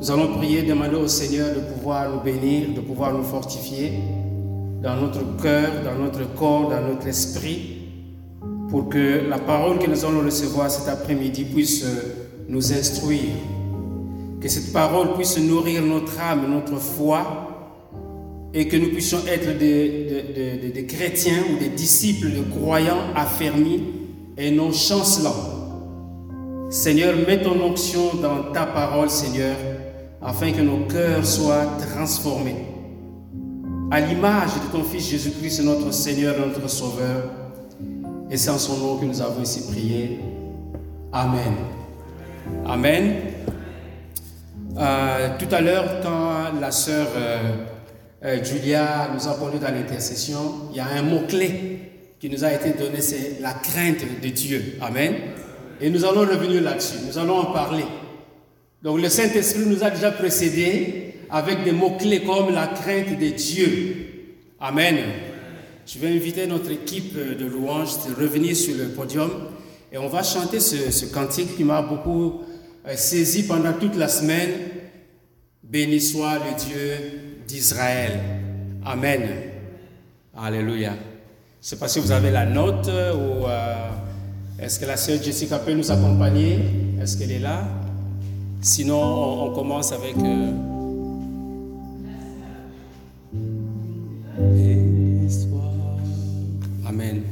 Nous allons prier, demander au Seigneur de pouvoir nous bénir, de pouvoir nous fortifier dans notre cœur, dans notre corps, dans notre esprit, pour que la parole que nous allons recevoir cet après-midi puisse nous instruire, que cette parole puisse nourrir notre âme, notre foi, et que nous puissions être des, chrétiens ou des disciples, des croyants affermis et non chancelants. Seigneur, mets ton onction dans ta parole, Seigneur, afin que nos cœurs soient transformés. À l'image de ton Fils Jésus-Christ, notre Seigneur, notre Sauveur. Et c'est en son nom que nous avons ici prié. Amen. Amen. Euh, tout à l'heure, quand la sœur euh, euh, Julia nous a parlé dans l'intercession, il y a un mot-clé qui nous a été donné, c'est la crainte de Dieu. Amen. Et nous allons revenir là-dessus, nous allons en parler. Donc le Saint-Esprit nous a déjà précédés avec des mots-clés comme la crainte de Dieu. Amen. Je vais inviter notre équipe de louanges de revenir sur le podium et on va chanter ce, cantique qui m'a beaucoup euh, saisi pendant toute la semaine. Béni soit le Dieu d'Israël. Amen. Alléluia. Je ne sais pas si vous avez la note ou euh, est-ce que la sœur Jessica peut nous accompagner? Est-ce qu'elle est là? Sinon, on, commence avec... Euh, Amen.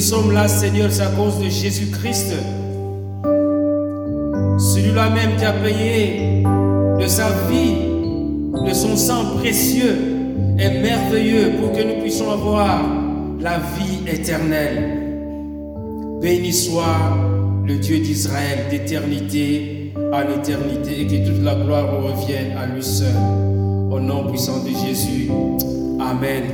Sommes là, Seigneur, c'est à cause de Jésus-Christ. Celui-là même qui a payé de sa vie, de son sang précieux et merveilleux pour que nous puissions avoir la vie éternelle. Béni soit le Dieu d'Israël d'éternité en éternité et que toute la gloire revienne à lui seul. Au nom puissant de Jésus. Amen.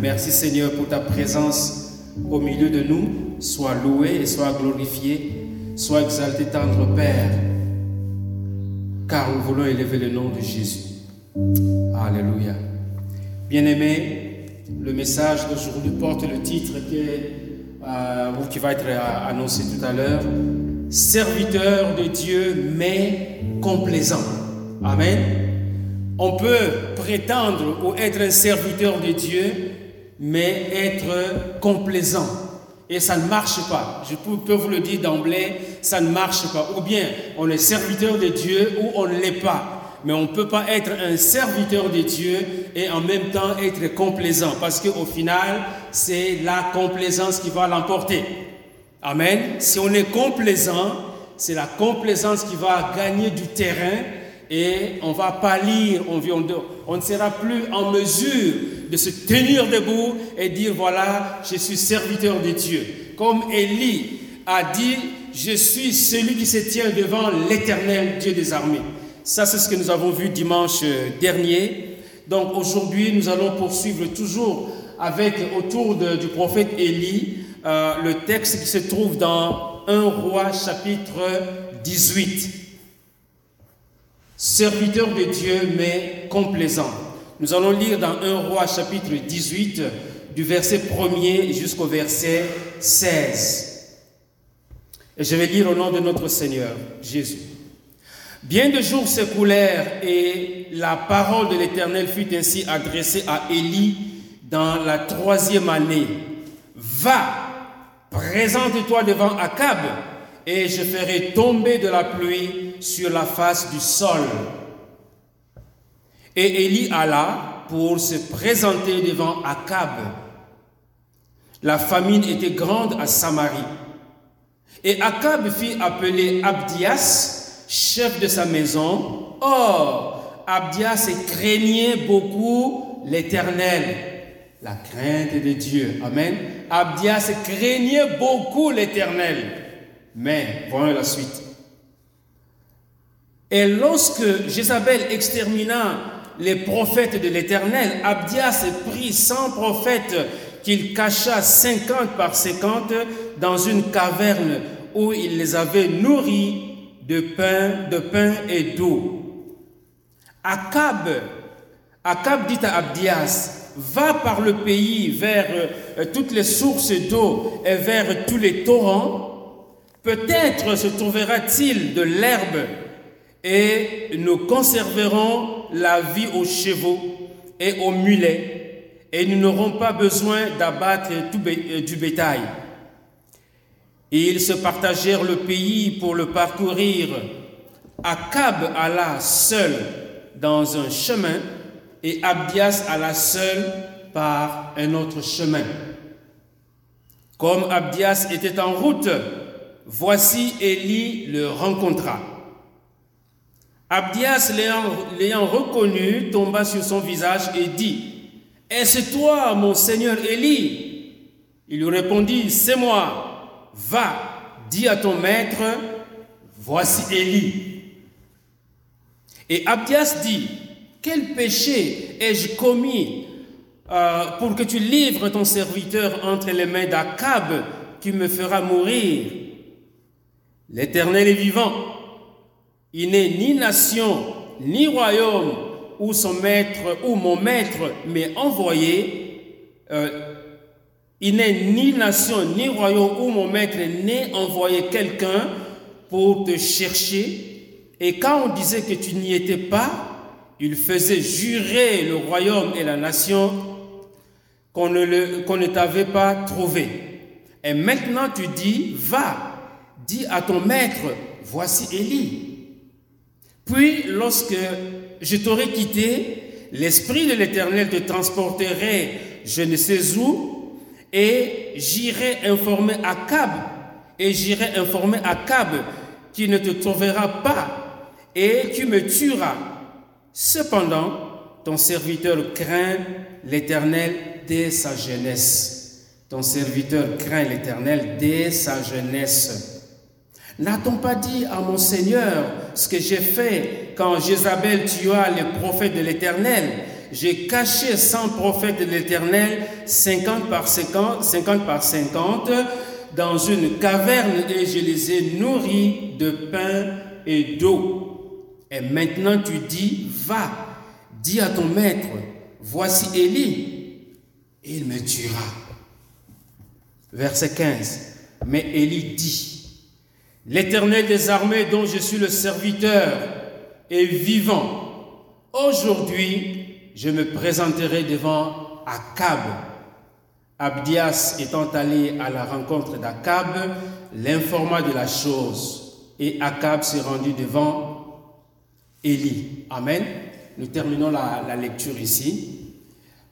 Merci Seigneur pour ta présence au milieu de nous, sois loué et sois glorifié, sois exalté, tendre Père, car nous voulons élever le nom de Jésus. Alléluia. Bien-aimés, le message d'aujourd'hui porte le titre qui, euh, qui va être euh, annoncé tout à l'heure. Serviteur de Dieu, mais complaisant. Amen. On peut prétendre ou être un serviteur de Dieu, mais être complaisant. Et ça ne marche pas. Je peux vous le dire d'emblée, ça ne marche pas. Ou bien on est serviteur de Dieu ou on ne l'est pas mais on ne peut pas être un serviteur de Dieu et en même temps être complaisant, parce qu'au final, c'est la complaisance qui va l'emporter. Amen. Si on est complaisant, c'est la complaisance qui va gagner du terrain et on va pâlir, on, on ne sera plus en mesure de se tenir debout et dire voilà, je suis serviteur de Dieu. Comme Élie a dit, je suis celui qui se tient devant l'éternel Dieu des armées. Ça, c'est ce que nous avons vu dimanche dernier. Donc aujourd'hui, nous allons poursuivre toujours avec autour du prophète Élie euh, le texte qui se trouve dans 1 roi chapitre 18. Serviteur de Dieu, mais complaisant. Nous allons lire dans 1 roi chapitre 18 du verset 1er jusqu'au verset 16. Et je vais lire au nom de notre Seigneur Jésus. Bien de jours s'écoulèrent et la parole de l'Éternel fut ainsi adressée à Élie dans la troisième année. Va, présente-toi devant Akab et je ferai tomber de la pluie sur la face du sol. Et Élie alla pour se présenter devant Akab. La famine était grande à Samarie. Et Akab fit appeler Abdias, chef de sa maison. Or, Abdias craignait beaucoup l'Éternel, la crainte de Dieu. Amen. Abdias craignait beaucoup l'Éternel. Mais, voyons la suite. Et lorsque Jézabel extermina les prophètes de l'Éternel, Abdias prit 100 prophètes qu'il cacha 50 par 50 dans une caverne où il les avait nourris de pain, de pain et d'eau. Akab, Akab dit à Abdias, va par le pays vers euh, toutes les sources d'eau et vers tous les torrents. Peut-être se trouvera-t-il de l'herbe et nous conserverons la vie aux chevaux et aux mulets et nous n'aurons pas besoin d'abattre euh, du bétail. Et ils se partagèrent le pays pour le parcourir. Akab alla seul dans un chemin et Abdias alla seul par un autre chemin. Comme Abdias était en route, voici Élie le rencontra. Abdias, l'ayant reconnu, tomba sur son visage et dit, Est-ce toi, mon Seigneur Élie? Il lui répondit, C'est moi. Va, dis à ton maître, voici Élie. Et Abdias dit, quel péché ai-je commis euh, pour que tu livres ton serviteur entre les mains d'Akab qui me fera mourir? L'Éternel est vivant. Il n'est ni nation, ni royaume où son maître, ou mon maître m'est envoyé, euh, il n'est ni nation, ni royaume où mon maître n'est envoyé quelqu'un pour te chercher. Et quand on disait que tu n'y étais pas, il faisait jurer le royaume et la nation qu'on ne, t'avait pas trouvé. Et maintenant tu dis, va, dis à ton maître, voici Élie. Puis lorsque je t'aurai quitté, l'Esprit de l'Éternel te transporterait je ne sais où, et j'irai informer Akab, et j'irai informer Akab qui ne te trouvera pas, et tu me tueras. Cependant, ton serviteur craint l'Éternel dès sa jeunesse. Ton serviteur craint l'Éternel dès sa jeunesse. N'a-t-on pas dit à mon Seigneur ce que j'ai fait quand Jézabel tua les prophètes de l'Éternel? J'ai caché 100 prophètes de l'Éternel, 50 par 50, 50 par 50, dans une caverne et je les ai nourris de pain et d'eau. Et maintenant tu dis, va, dis à ton maître, voici Élie, il me tuera. Verset 15. Mais Élie dit, L'Éternel des armées dont je suis le serviteur est vivant. Aujourd'hui, je me présenterai devant Akab. Abdias étant allé à la rencontre d'Akab, l'informa de la chose. Et Akab s'est rendu devant Élie. Amen. Nous terminons la, lecture ici.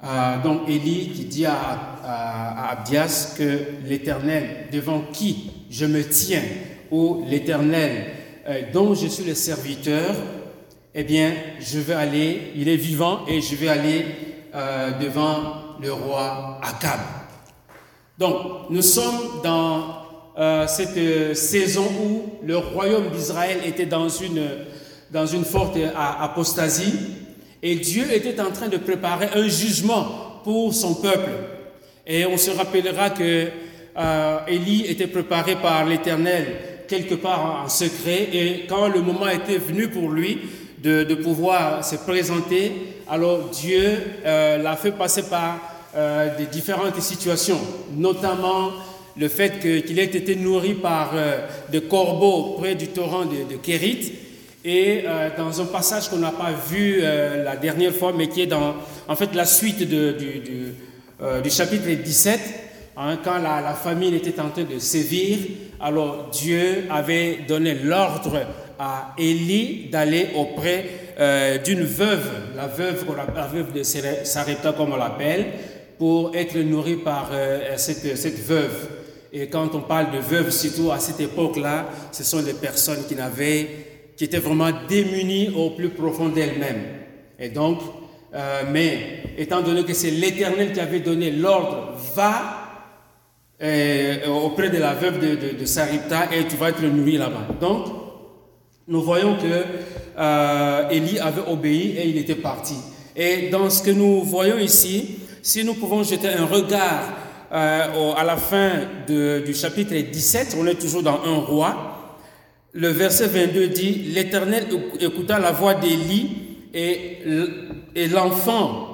Euh, donc Élie qui dit à, Abdias que l'Éternel devant qui je me tiens, ou l'Éternel euh, dont je suis le serviteur, eh bien, je vais aller, il est vivant et je vais aller euh, devant le roi Akab. Donc, nous sommes dans cette saison où le royaume d'Israël était dans une, dans une forte apostasie et Dieu était en train de préparer un jugement pour son peuple. Et on se rappellera que euh, Élie était préparé par l'Éternel quelque part en secret. Et quand le moment était venu pour lui de, pouvoir se présenter, alors Dieu euh, l'a fait passer par euh, des différentes situations, notamment le fait qu'il ait été nourri par euh, des corbeaux près du torrent de, de Kérit et euh, dans un passage qu'on n'a pas vu euh, la dernière fois, mais qui est dans en fait la suite de, du, euh, chapitre 17, hein, quand la, la, famine était en train de sévir, alors Dieu avait donné l'ordre à Élie d'aller auprès d'une veuve, la veuve, la veuve de Sarepta comme on l'appelle, pour être nourri par cette, cette veuve. Et quand on parle de veuve, surtout à cette époque-là, ce sont les personnes qui n'avaient qui était vraiment démunie au plus profond d'elle-même. Et donc, euh, mais étant donné que c'est l'Éternel qui avait donné l'ordre, va euh, auprès de la veuve de, de, Saripta et tu vas être nourri là-bas. Donc, nous voyons que euh, Élie avait obéi et il était parti. Et dans ce que nous voyons ici, si nous pouvons jeter un regard à la fin du chapitre 17, on est toujours dans un roi, le verset 22 dit, l'Éternel écouta la voix d'Élie et, l'enfant,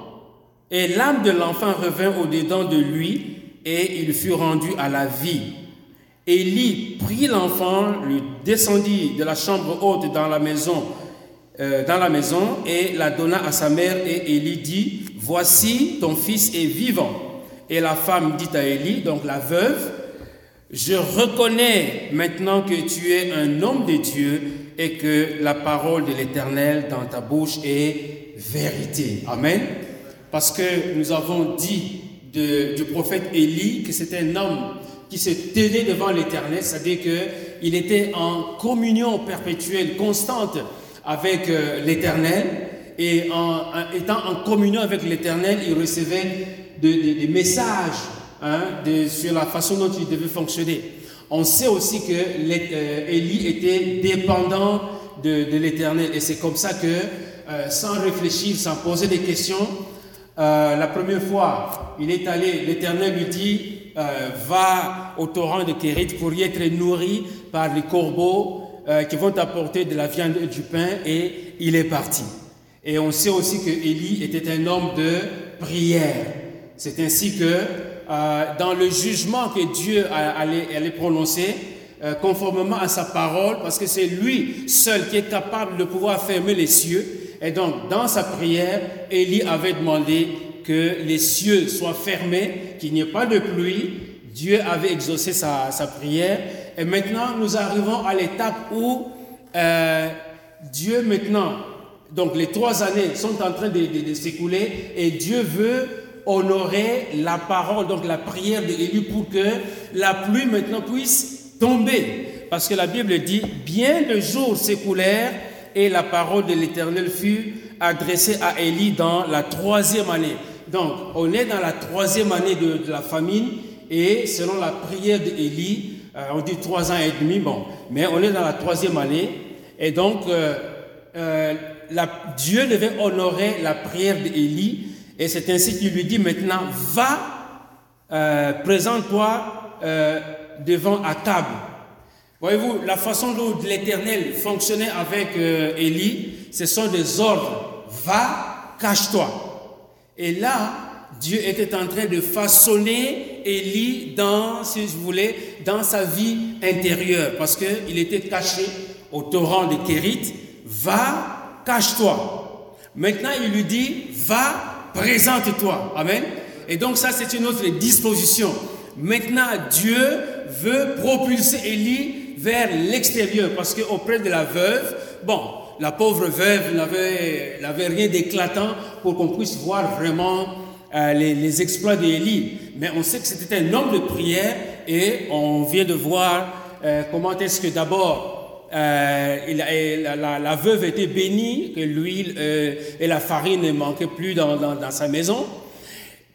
et l'âme de l'enfant revint au-dedans de lui et il fut rendu à la vie. Élie prit l'enfant, le descendit de la chambre haute dans la maison, euh, dans la maison et la donna à sa mère et Élie dit, voici ton fils est vivant. Et la femme dit à Élie, donc la veuve, je reconnais maintenant que tu es un homme de Dieu et que la parole de l'Éternel dans ta bouche est vérité. Amen. Parce que nous avons dit du prophète Élie que c'était un homme qui se tenait devant l'Éternel, c'est-à-dire qu'il était en communion perpétuelle, constante avec euh, l'Éternel, et en, étant en communion avec l'Éternel, il recevait des messages hein, sur la façon dont il devait fonctionner. On sait aussi que euh, Élie était dépendant de, l'Éternel et c'est comme ça que, euh, sans réfléchir, sans poser des questions, euh, la première fois, il est allé, l'Éternel lui dit, euh, va au torrent de Kérit pour y être nourri par les corbeaux qui vont apporter de la viande et du pain et il est parti. Et on sait aussi que Élie était un homme de prière. C'est ainsi que euh, dans le jugement que Dieu allait, prononcer, euh, conformément à sa parole, parce que c'est lui seul qui est capable de pouvoir fermer les cieux. Et donc, dans sa prière, Élie avait demandé que les cieux soient fermés, qu'il n'y ait pas de pluie. Dieu avait exaucé sa, prière. Et maintenant, nous arrivons à l'étape où euh, Dieu maintenant, donc les trois années sont en train de s'écouler et Dieu veut honorer la parole, donc la prière d'Élie pour que la pluie maintenant puisse tomber. Parce que la Bible dit, bien de jours s'écoulèrent et la parole de l'Éternel fut adressée à Élie dans la troisième année. Donc, on est dans la troisième année de, la famine et selon la prière d'Élie, euh, on dit trois ans et demi, bon, mais on est dans la troisième année et donc euh, euh, Dieu devait honorer la prière d'Élie et c'est ainsi qu'il lui dit maintenant, va, euh, présente-toi euh, devant Akab. Voyez-vous, la façon dont l'Éternel fonctionnait avec euh, Élie, ce sont des ordres. Va, cache-toi. Et là, Dieu était en train de façonner Élie dans, si vous voulez, dans sa vie intérieure, parce qu'il était caché au torrent de Kérit. Va, cache-toi. Maintenant, il lui dit, va, présente-toi. Amen. Et donc ça, c'est une autre disposition. Maintenant, Dieu veut propulser Élie vers l'extérieur, parce qu'auprès de la veuve, bon, la pauvre veuve n'avait, rien d'éclatant pour qu'on puisse voir vraiment euh, les, exploits d'Élie. Mais on sait que c'était un homme de prière et on vient de voir euh, comment est-ce que d'abord euh, la, veuve était bénie, que l'huile et la farine ne manquaient plus dans, sa maison.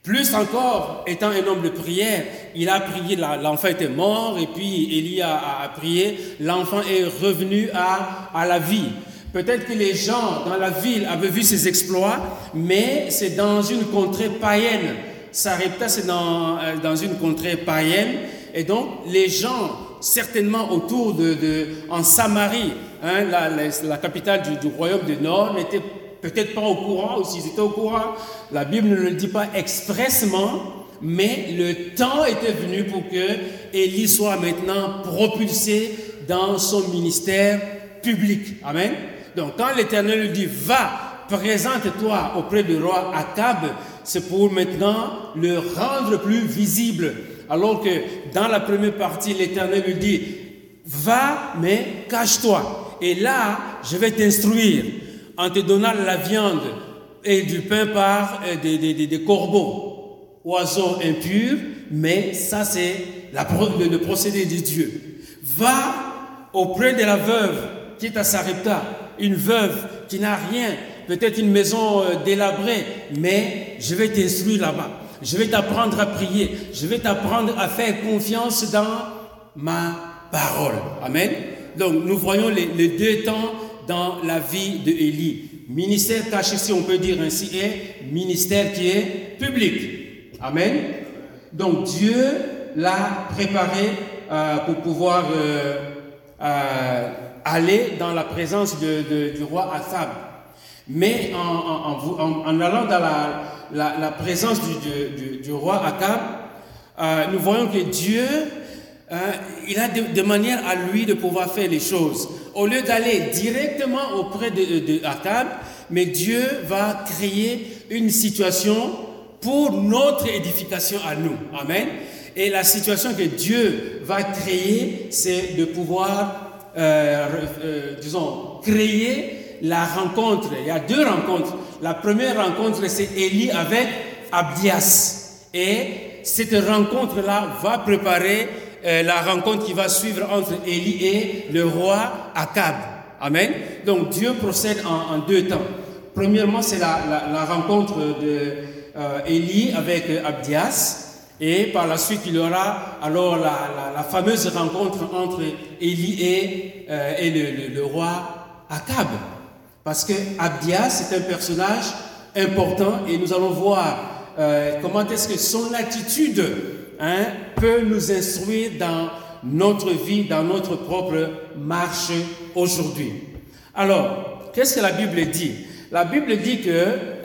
Plus encore, étant un homme de prière, il a prié, l'enfant était mort, et puis Élie a, a, prié, l'enfant est revenu à, la vie. Peut-être que les gens dans la ville avaient vu ses exploits, mais c'est dans une contrée païenne. Sarepta, c'est dans, euh, dans une contrée païenne. Et donc, les gens, certainement autour de, de en Samarie, hein, la, la, capitale du, du, royaume du Nord, n'étaient peut-être pas au courant, ou s'ils étaient au courant, la Bible ne le dit pas expressement, mais le temps était venu pour que Élie soit maintenant propulsé dans son ministère public. Amen. Donc quand l'Éternel lui dit, va, présente-toi auprès du roi Akab, c'est pour maintenant le rendre plus visible. Alors que dans la première partie, l'Éternel lui dit, va, mais cache-toi. Et là, je vais t'instruire en te donnant la viande et du pain par euh, des, des, corbeaux, oiseaux impurs, mais ça c'est le, le procédé de Dieu. Va auprès de la veuve qui est à Sarepta, une veuve qui n'a rien, peut-être une maison euh, délabrée, mais je vais t'instruire là-bas. Je vais t'apprendre à prier. Je vais t'apprendre à faire confiance dans ma parole. Amen. Donc nous voyons les, deux temps dans la vie de Élie. Ministère caché, si on peut dire ainsi, et ministère qui est public. Amen. Donc Dieu l'a préparé euh, pour pouvoir euh, aller dans la présence du roi Athab. Mais en, allant dans la, la, présence du, roi Akab, euh, nous voyons que Dieu, euh, il a de, manière à lui de pouvoir faire les choses. Au lieu d'aller directement auprès de, de Akab, mais Dieu va créer une situation pour notre édification à nous. Amen. Et la situation que Dieu va créer, c'est de pouvoir euh, disons, créer la rencontre. Il y a deux rencontres. La première rencontre, c'est Élie avec Abdias. Et cette rencontre-là va préparer euh, la rencontre qui va suivre entre Élie et le roi Akab. Amen. Donc Dieu procède en, deux temps. Premièrement, c'est la, rencontre de Élie avec Abdias. Et par la suite, il y aura alors la, fameuse rencontre entre Élie et, euh, et le, roi Akab. Parce que Abdias est un personnage important et nous allons voir euh, comment est-ce que son attitude hein, peut nous instruire dans notre vie, dans notre propre marche aujourd'hui. Alors, qu'est-ce que la Bible dit? La Bible dit que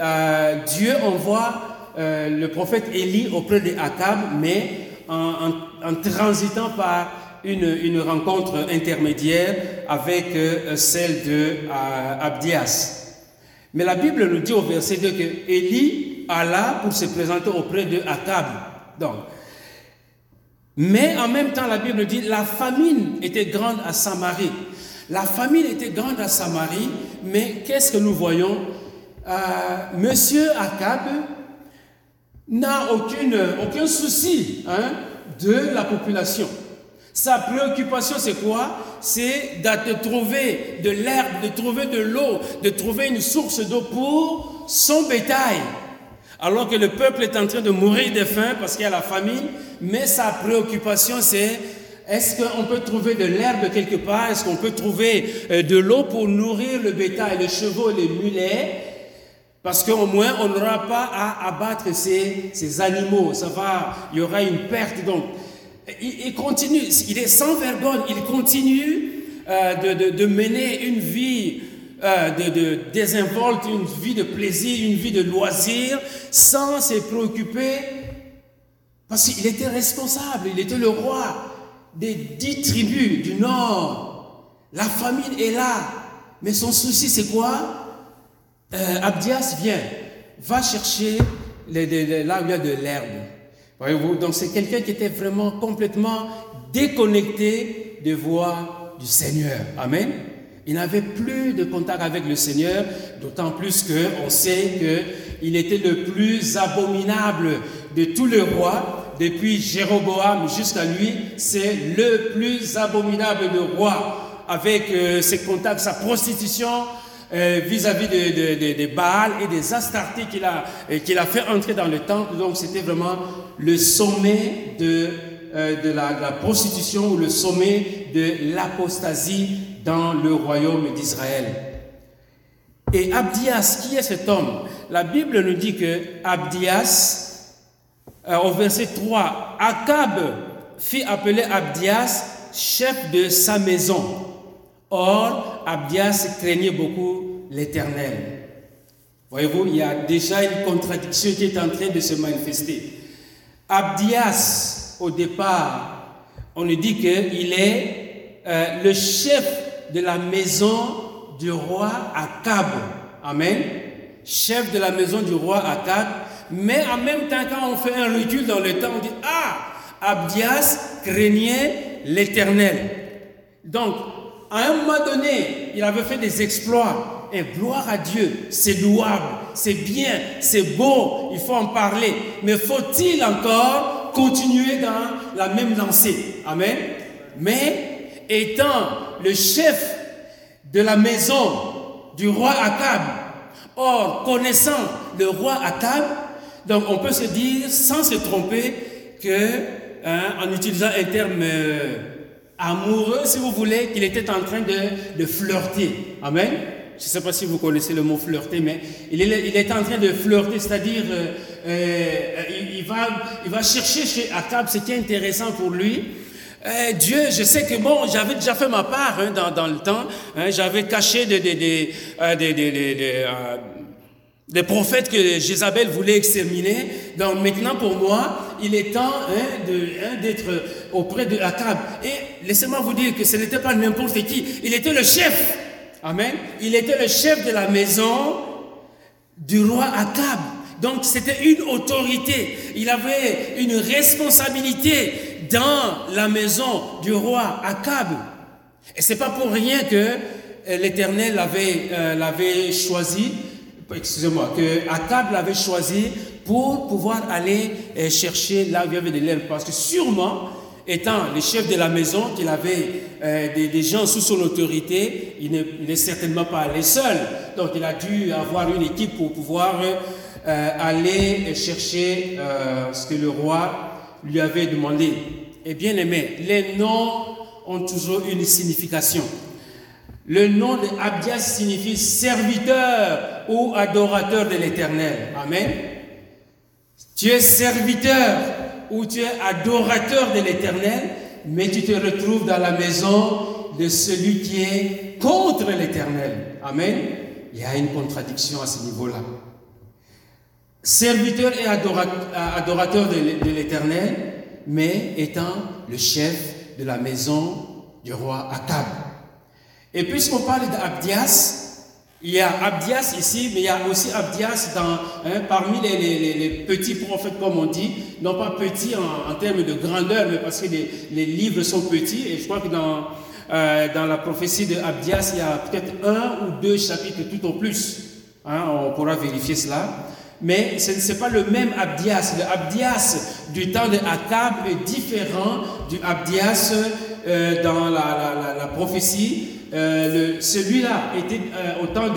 euh, Dieu envoie euh, le prophète Élie auprès de Akab, mais en, transitant par une, rencontre intermédiaire avec euh, celle de euh, Abdias. Mais la Bible nous dit au verset 2 que Élie alla pour se présenter auprès de Akab. Mais en même temps, la Bible dit la famine était grande à Samarie. La famine était grande à Samarie, mais qu'est-ce que nous voyons? Monsieur Akab n'a aucun souci hein, de la population. Sa préoccupation, c'est quoi? C'est de trouver de l'herbe, de trouver de l'eau, de trouver une source d'eau pour son bétail. Alors que le peuple est en train de mourir de faim parce qu'il y a la famine, mais sa préoccupation, c'est est-ce qu'on peut trouver de l'herbe quelque part? Est-ce qu'on peut trouver euh, de l'eau pour nourrir le bétail, les chevaux, les mulets? Parce qu'au moins, on n'aura pas à abattre ces, ces, animaux. Ça va, il y aura une perte. Donc, il, continue, il est sans vergogne, il continue euh, de, de, de, mener une vie euh, de, de désinvolte, une vie de plaisir, une vie de loisir, sans se préoccuper, parce qu'il était responsable, il était le roi des dix tribus du nord. La famine est là, mais son souci c'est quoi? Euh, Abdias vient, va chercher les, là où il y a de l'herbe. Voyez-vous, donc c'est quelqu'un qui était vraiment complètement déconnecté des voix du Seigneur. Amen. Il n'avait plus de contact avec le Seigneur, d'autant plus qu'on sait qu'il était le plus abominable de tous les rois. Depuis Jéroboam jusqu'à lui, c'est le plus abominable de rois, avec euh, ses contacts, sa prostitution, euh, vis-à-vis des de, de, Baal et des Astartés qu'il a, euh, qu'il a fait entrer dans le temple. Donc c'était vraiment le sommet de, la, de, la, prostitution ou le sommet de l'apostasie dans le royaume d'Israël. Et Abdias, qui est cet homme? La Bible nous dit que Abdias, euh, au verset 3, Akab fit appeler Abdias chef de sa maison. Or, Abdias craignait beaucoup l'Éternel. Voyez-vous, il y a déjà une contradiction qui est en train de se manifester. Abdias, au départ, on nous dit qu'il est euh, le chef de la maison du roi Akab. Amen. Chef de la maison du roi Akab. Mais en même temps, quand on fait un recul dans le temps, on dit Ah, Abdias craignait l'éternel. Donc, à un moment donné, il avait fait des exploits. Et gloire à Dieu, c'est louable, c'est bien, c'est beau, il faut en parler. Mais faut-il encore continuer dans la même lancée? Amen. Mais étant le chef de la maison du roi Akab. Or, connaissant le roi Akab, donc on peut se dire, sans se tromper, que, hein, en utilisant un terme euh, amoureux, si vous voulez, qu'il était en train de, de flirter. Amen. Je ne sais pas si vous connaissez le mot flirter, mais il est, en train de flirter, c'est-à-dire euh, euh, il, va, il va chercher chez Akab ce qui est intéressant pour lui, eh, Dieu, je sais que bon, j'avais déjà fait ma part hein, dans, dans, le temps. Hein, j'avais caché des, des, des, euh, des, euh, des prophètes que Jézabel voulait exterminer. Donc maintenant, pour moi, il est temps hein, hein d'être auprès de Akab. Et laissez-moi vous dire que ce n'était pas n'importe qui. Il était le chef. Amen. Il était le chef de la maison du roi Akab. Donc c'était une autorité. Il avait une responsabilité dans la maison du roi Akab. Et c'est pas pour rien que euh, l'Éternel l'avait euh, l'avait choisi, excusez-moi, que Akab l'avait choisi pour pouvoir aller euh, chercher là où il y avait de l'herbe. Parce que sûrement, étant le chef de la maison, qu'il avait des, des, gens sous son autorité, il n'est certainement pas allé seul. Donc il a dû avoir une équipe pour pouvoir aller chercher ce que le roi lui avait demandé. Et bien aimé, les noms ont toujours une signification. Le nom de Abdias signifie serviteur ou adorateur de l'Éternel. Amen. Tu es serviteur ou tu es adorateur de l'Éternel, mais tu te retrouves dans la maison de celui qui est contre l'Éternel. Amen. Il y a une contradiction à ce niveau-là. Serviteur et adorateur de l'Éternel, mais étant le chef de la maison du roi Akab. Et puisqu'on parle d'Abdias, il y a Abdias ici, mais il y a aussi Abdias dans, hein, parmi les, petits prophètes, comme on dit, non pas petits en, termes de grandeur, mais parce que les, livres sont petits, et je crois que dans, euh, dans la prophétie de Abdias, il y a peut-être un ou deux chapitres tout au plus. Hein, on pourra vérifier cela mais ce n'est pas le même Abdias. Le Abdias du temps de Akab est différent du Abdias euh, dans la, prophétie. Euh, Celui-là était euh, au temps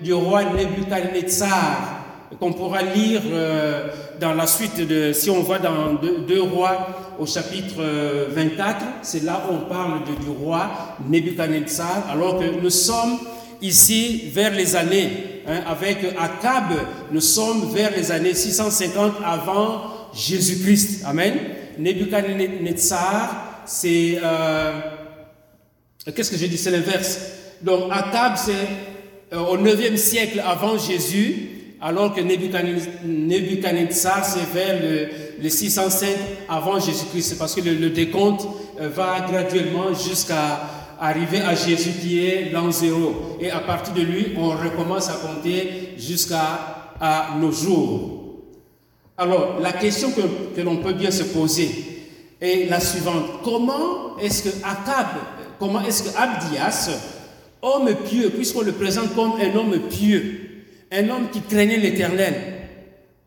du roi Nebuchadnezzar, qu'on pourra lire euh, dans la suite de, si on va dans deux, rois au chapitre 24, c'est là où on parle du roi Nebuchadnezzar, alors que nous sommes ici vers les années, hein, avec Akab, nous sommes vers les années 650 avant Jésus-Christ. Amen. Nebuchadnezzar, c'est... Qu'est-ce que j'ai dit? C'est l'inverse. Donc Akab, c'est euh, au 9e siècle avant Jésus, alors que Nebuchadnezzar, c'est vers le, 605 avant Jésus-Christ, parce que le, décompte euh, va graduellement jusqu'à arriver à Jésus qui est l'an zéro. Et à partir de lui, on recommence à compter jusqu'à nos jours. Alors, la question que, que l'on peut bien se poser est la suivante. Comment est-ce que Akab, comment est-ce que Abdias, homme pieux, puisqu'on le présente comme un homme pieux, un homme qui craignait l'éternel.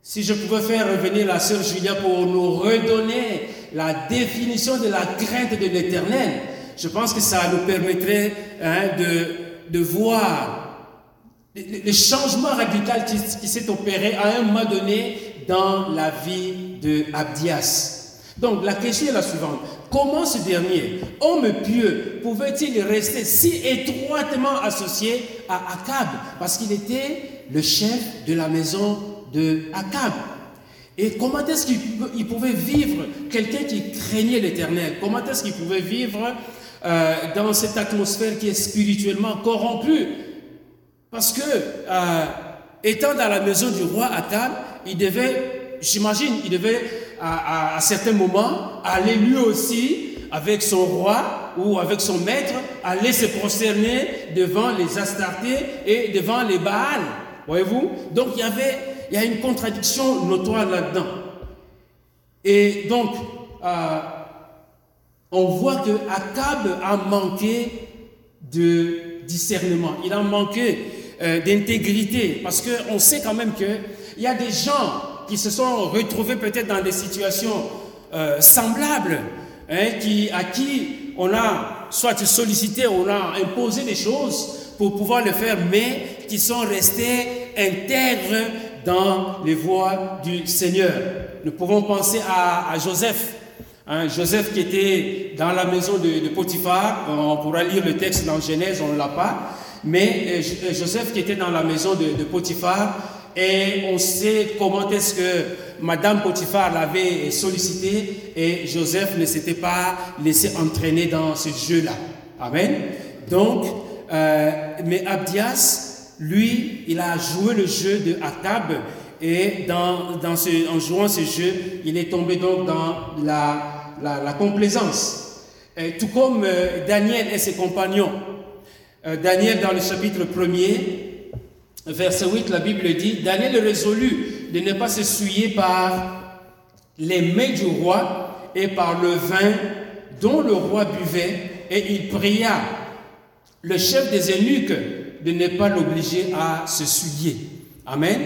Si je pouvais faire revenir la sœur Julia pour nous redonner la définition de la crainte de l'éternel, je pense que ça nous permettrait hein, de, voir le changement radical qui, qui s'est opéré à un moment donné dans la vie de Abdias. Donc la question est la suivante. Comment ce dernier, homme pieux, pouvait-il rester si étroitement associé à Akab? Parce qu'il était le chef de la maison de Akab. Et comment est-ce qu'il pouvait vivre, quelqu'un qui craignait l'éternel, comment est-ce qu'il pouvait vivre euh, dans cette atmosphère qui est spirituellement corrompue? Parce que, euh, étant dans la maison du roi Akab, il devait, j'imagine, il devait à, certains moments aller lui aussi avec son roi ou avec son maître, aller se prosterner devant les Astartés et devant les Baals. Voyez-vous? Donc il y avait il y a une contradiction notoire là-dedans. Et donc, euh, on voit que Akab a manqué de discernement, il a manqué euh, d'intégrité, parce qu'on sait quand même qu'il y a des gens qui se sont retrouvés peut-être dans des situations euh, semblables, hein, à qui on a soit sollicité, on a imposé des choses pour pouvoir le faire, mais qui sont restés intègres dans les voies du Seigneur. Nous pouvons penser à, Joseph. Hein, Joseph qui était dans la maison de, Potiphar, on pourra lire le texte dans Genèse, on ne l'a pas, mais euh, euh, Joseph qui était dans la maison de Potiphar, et on sait comment est-ce que Madame Potiphar l'avait sollicité et Joseph ne s'était pas laissé entraîner dans ce jeu-là. Amen. Donc, euh, mais Abdias, lui, il a joué le jeu de Akab et en jouant ce jeu, il est tombé donc dans la, la, complaisance. tout comme euh, Daniel et ses compagnons. Euh, Daniel, dans le chapitre 1er, verset 8, la Bible dit, Daniel résolut de ne pas se souiller par les mains du roi et par le vin dont le roi buvait, et il pria le chef des eunuques de ne pas l'obliger à se souiller. Amen.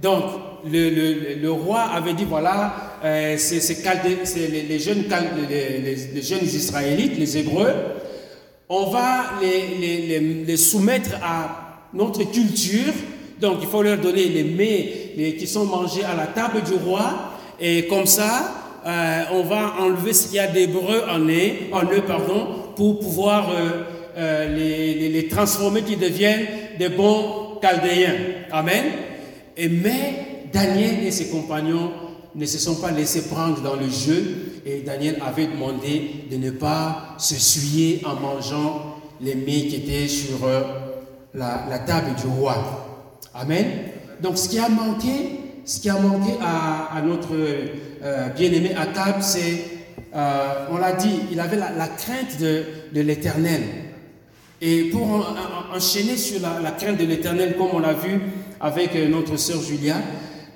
Donc, le, roi avait dit, voilà, euh, c'est les, jeunes, les, jeunes Israélites, les Hébreux, on va les soumettre à notre culture. Donc il faut leur donner les mets qui sont mangés à la table du roi. Et comme ça, euh, on va enlever ce qu'il y a d'hébreu en eux, en eux pardon, pour pouvoir euh, euh, les, transformer, qu'ils deviennent des bons chaldéens. Amen. Et mais Daniel et ses compagnons ne se sont pas laissés prendre dans le jeu et Daniel avait demandé de ne pas se souiller en mangeant les mets qui étaient sur la, table du roi. Amen. Donc ce qui a manqué, ce qui a manqué à, notre euh, bien-aimé Akab, c'est, euh, on l'a dit, il avait la, crainte de, l'éternel. Et pour enchaîner sur la, crainte de l'éternel, comme on l'a vu avec euh, notre sœur Julia,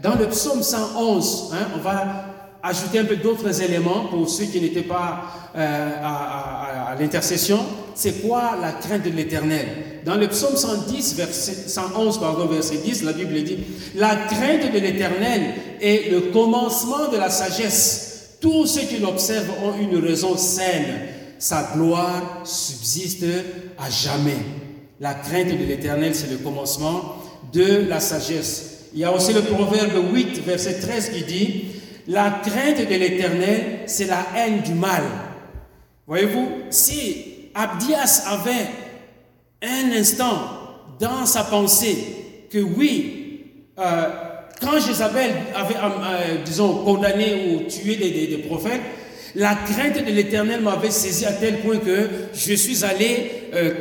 dans le psaume 111, hein, on va ajouter un peu d'autres éléments pour ceux qui n'étaient pas à, à l'intercession. C'est quoi la crainte de l'éternel? Dans le psaume 110, verset, 111, pardon, verset 10, la Bible dit, la crainte de l'éternel est le commencement de la sagesse. Tous ceux qui l'observent ont une raison saine. Sa gloire subsiste à jamais. La crainte de l'éternel, c'est le commencement de la sagesse. Il y a aussi le proverbe 8, verset 13 qui dit, la crainte de l'éternel, c'est la haine du mal. Voyez-vous, si Abdias avait un instant dans sa pensée que oui, euh, quand Jézabel avait, euh, euh, disons, condamné ou tué des, prophètes, La crainte de l'Éternel m'avait saisi à tel point que je suis allé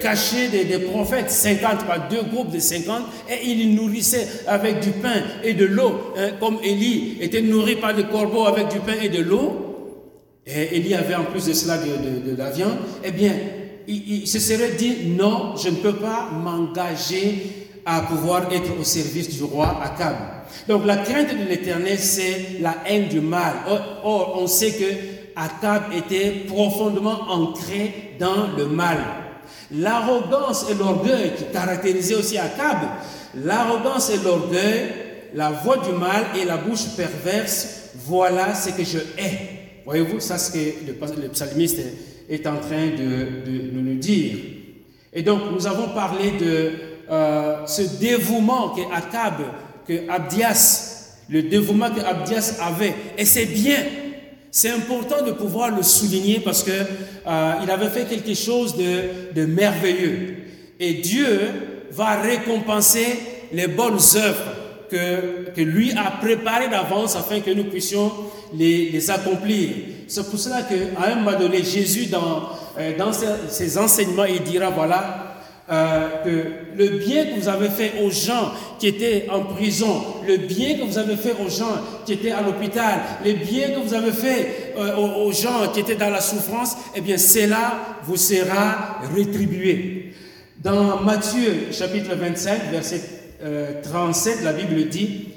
cacher des, prophètes, 50 par deux groupes de 50, et ils nourrissaient avec du pain et de l'eau, hein, comme Élie était nourri par des corbeaux avec du pain et de l'eau. Et Élie avait en plus de cela de, la viande. Eh bien, il, se serait dit, non, je ne peux pas m'engager à pouvoir être au service du roi Akab. Donc la crainte de l'Éternel, c'est la haine du mal. Or, on sait que Akab était profondément ancré dans le mal. L'arrogance et l'orgueil qui caractérisaient aussi Akab, l'arrogance et l'orgueil, la voix du mal et la bouche perverse, voilà ce que je hais. Voyez-vous, ça c'est ce que le, psalmiste est en train de, nous dire. Et donc nous avons parlé de euh, ce dévouement que Akab, que Abdias, le dévouement que Abdias avait. Et c'est bien c'est important de pouvoir le souligner parce que euh, il avait fait quelque chose de, merveilleux. Et Dieu va récompenser les bonnes œuvres que, que lui a préparées d'avance afin que nous puissions les, les accomplir. C'est pour cela qu'à un moment donné, Jésus, dans, euh, ses, enseignements, il dira, voilà, euh, que le bien que vous avez fait aux gens qui étaient en prison, le bien que vous avez fait aux gens qui étaient à l'hôpital, le bien que vous avez fait euh, aux, gens qui étaient dans la souffrance, eh bien cela vous sera rétribué. Dans Matthieu chapitre 25, verset 37, euh, la Bible dit,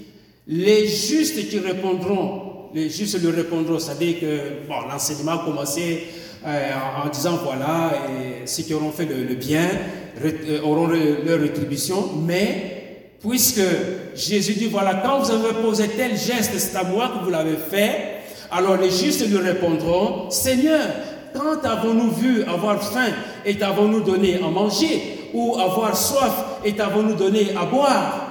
les justes qui répondront, les justes lui répondront, c'est-à-dire que bon, l'enseignement a commencé en, disant voilà, et ceux qui auront fait le bien, euh, auront leur rétribution, mais puisque Jésus dit, voilà, quand vous avez posé tel geste, c'est à moi que vous l'avez fait, alors les justes lui répondront, Seigneur, quand avons-nous vu avoir faim et t'avons-nous donné à manger, ou avoir soif et t'avons-nous donné à boire?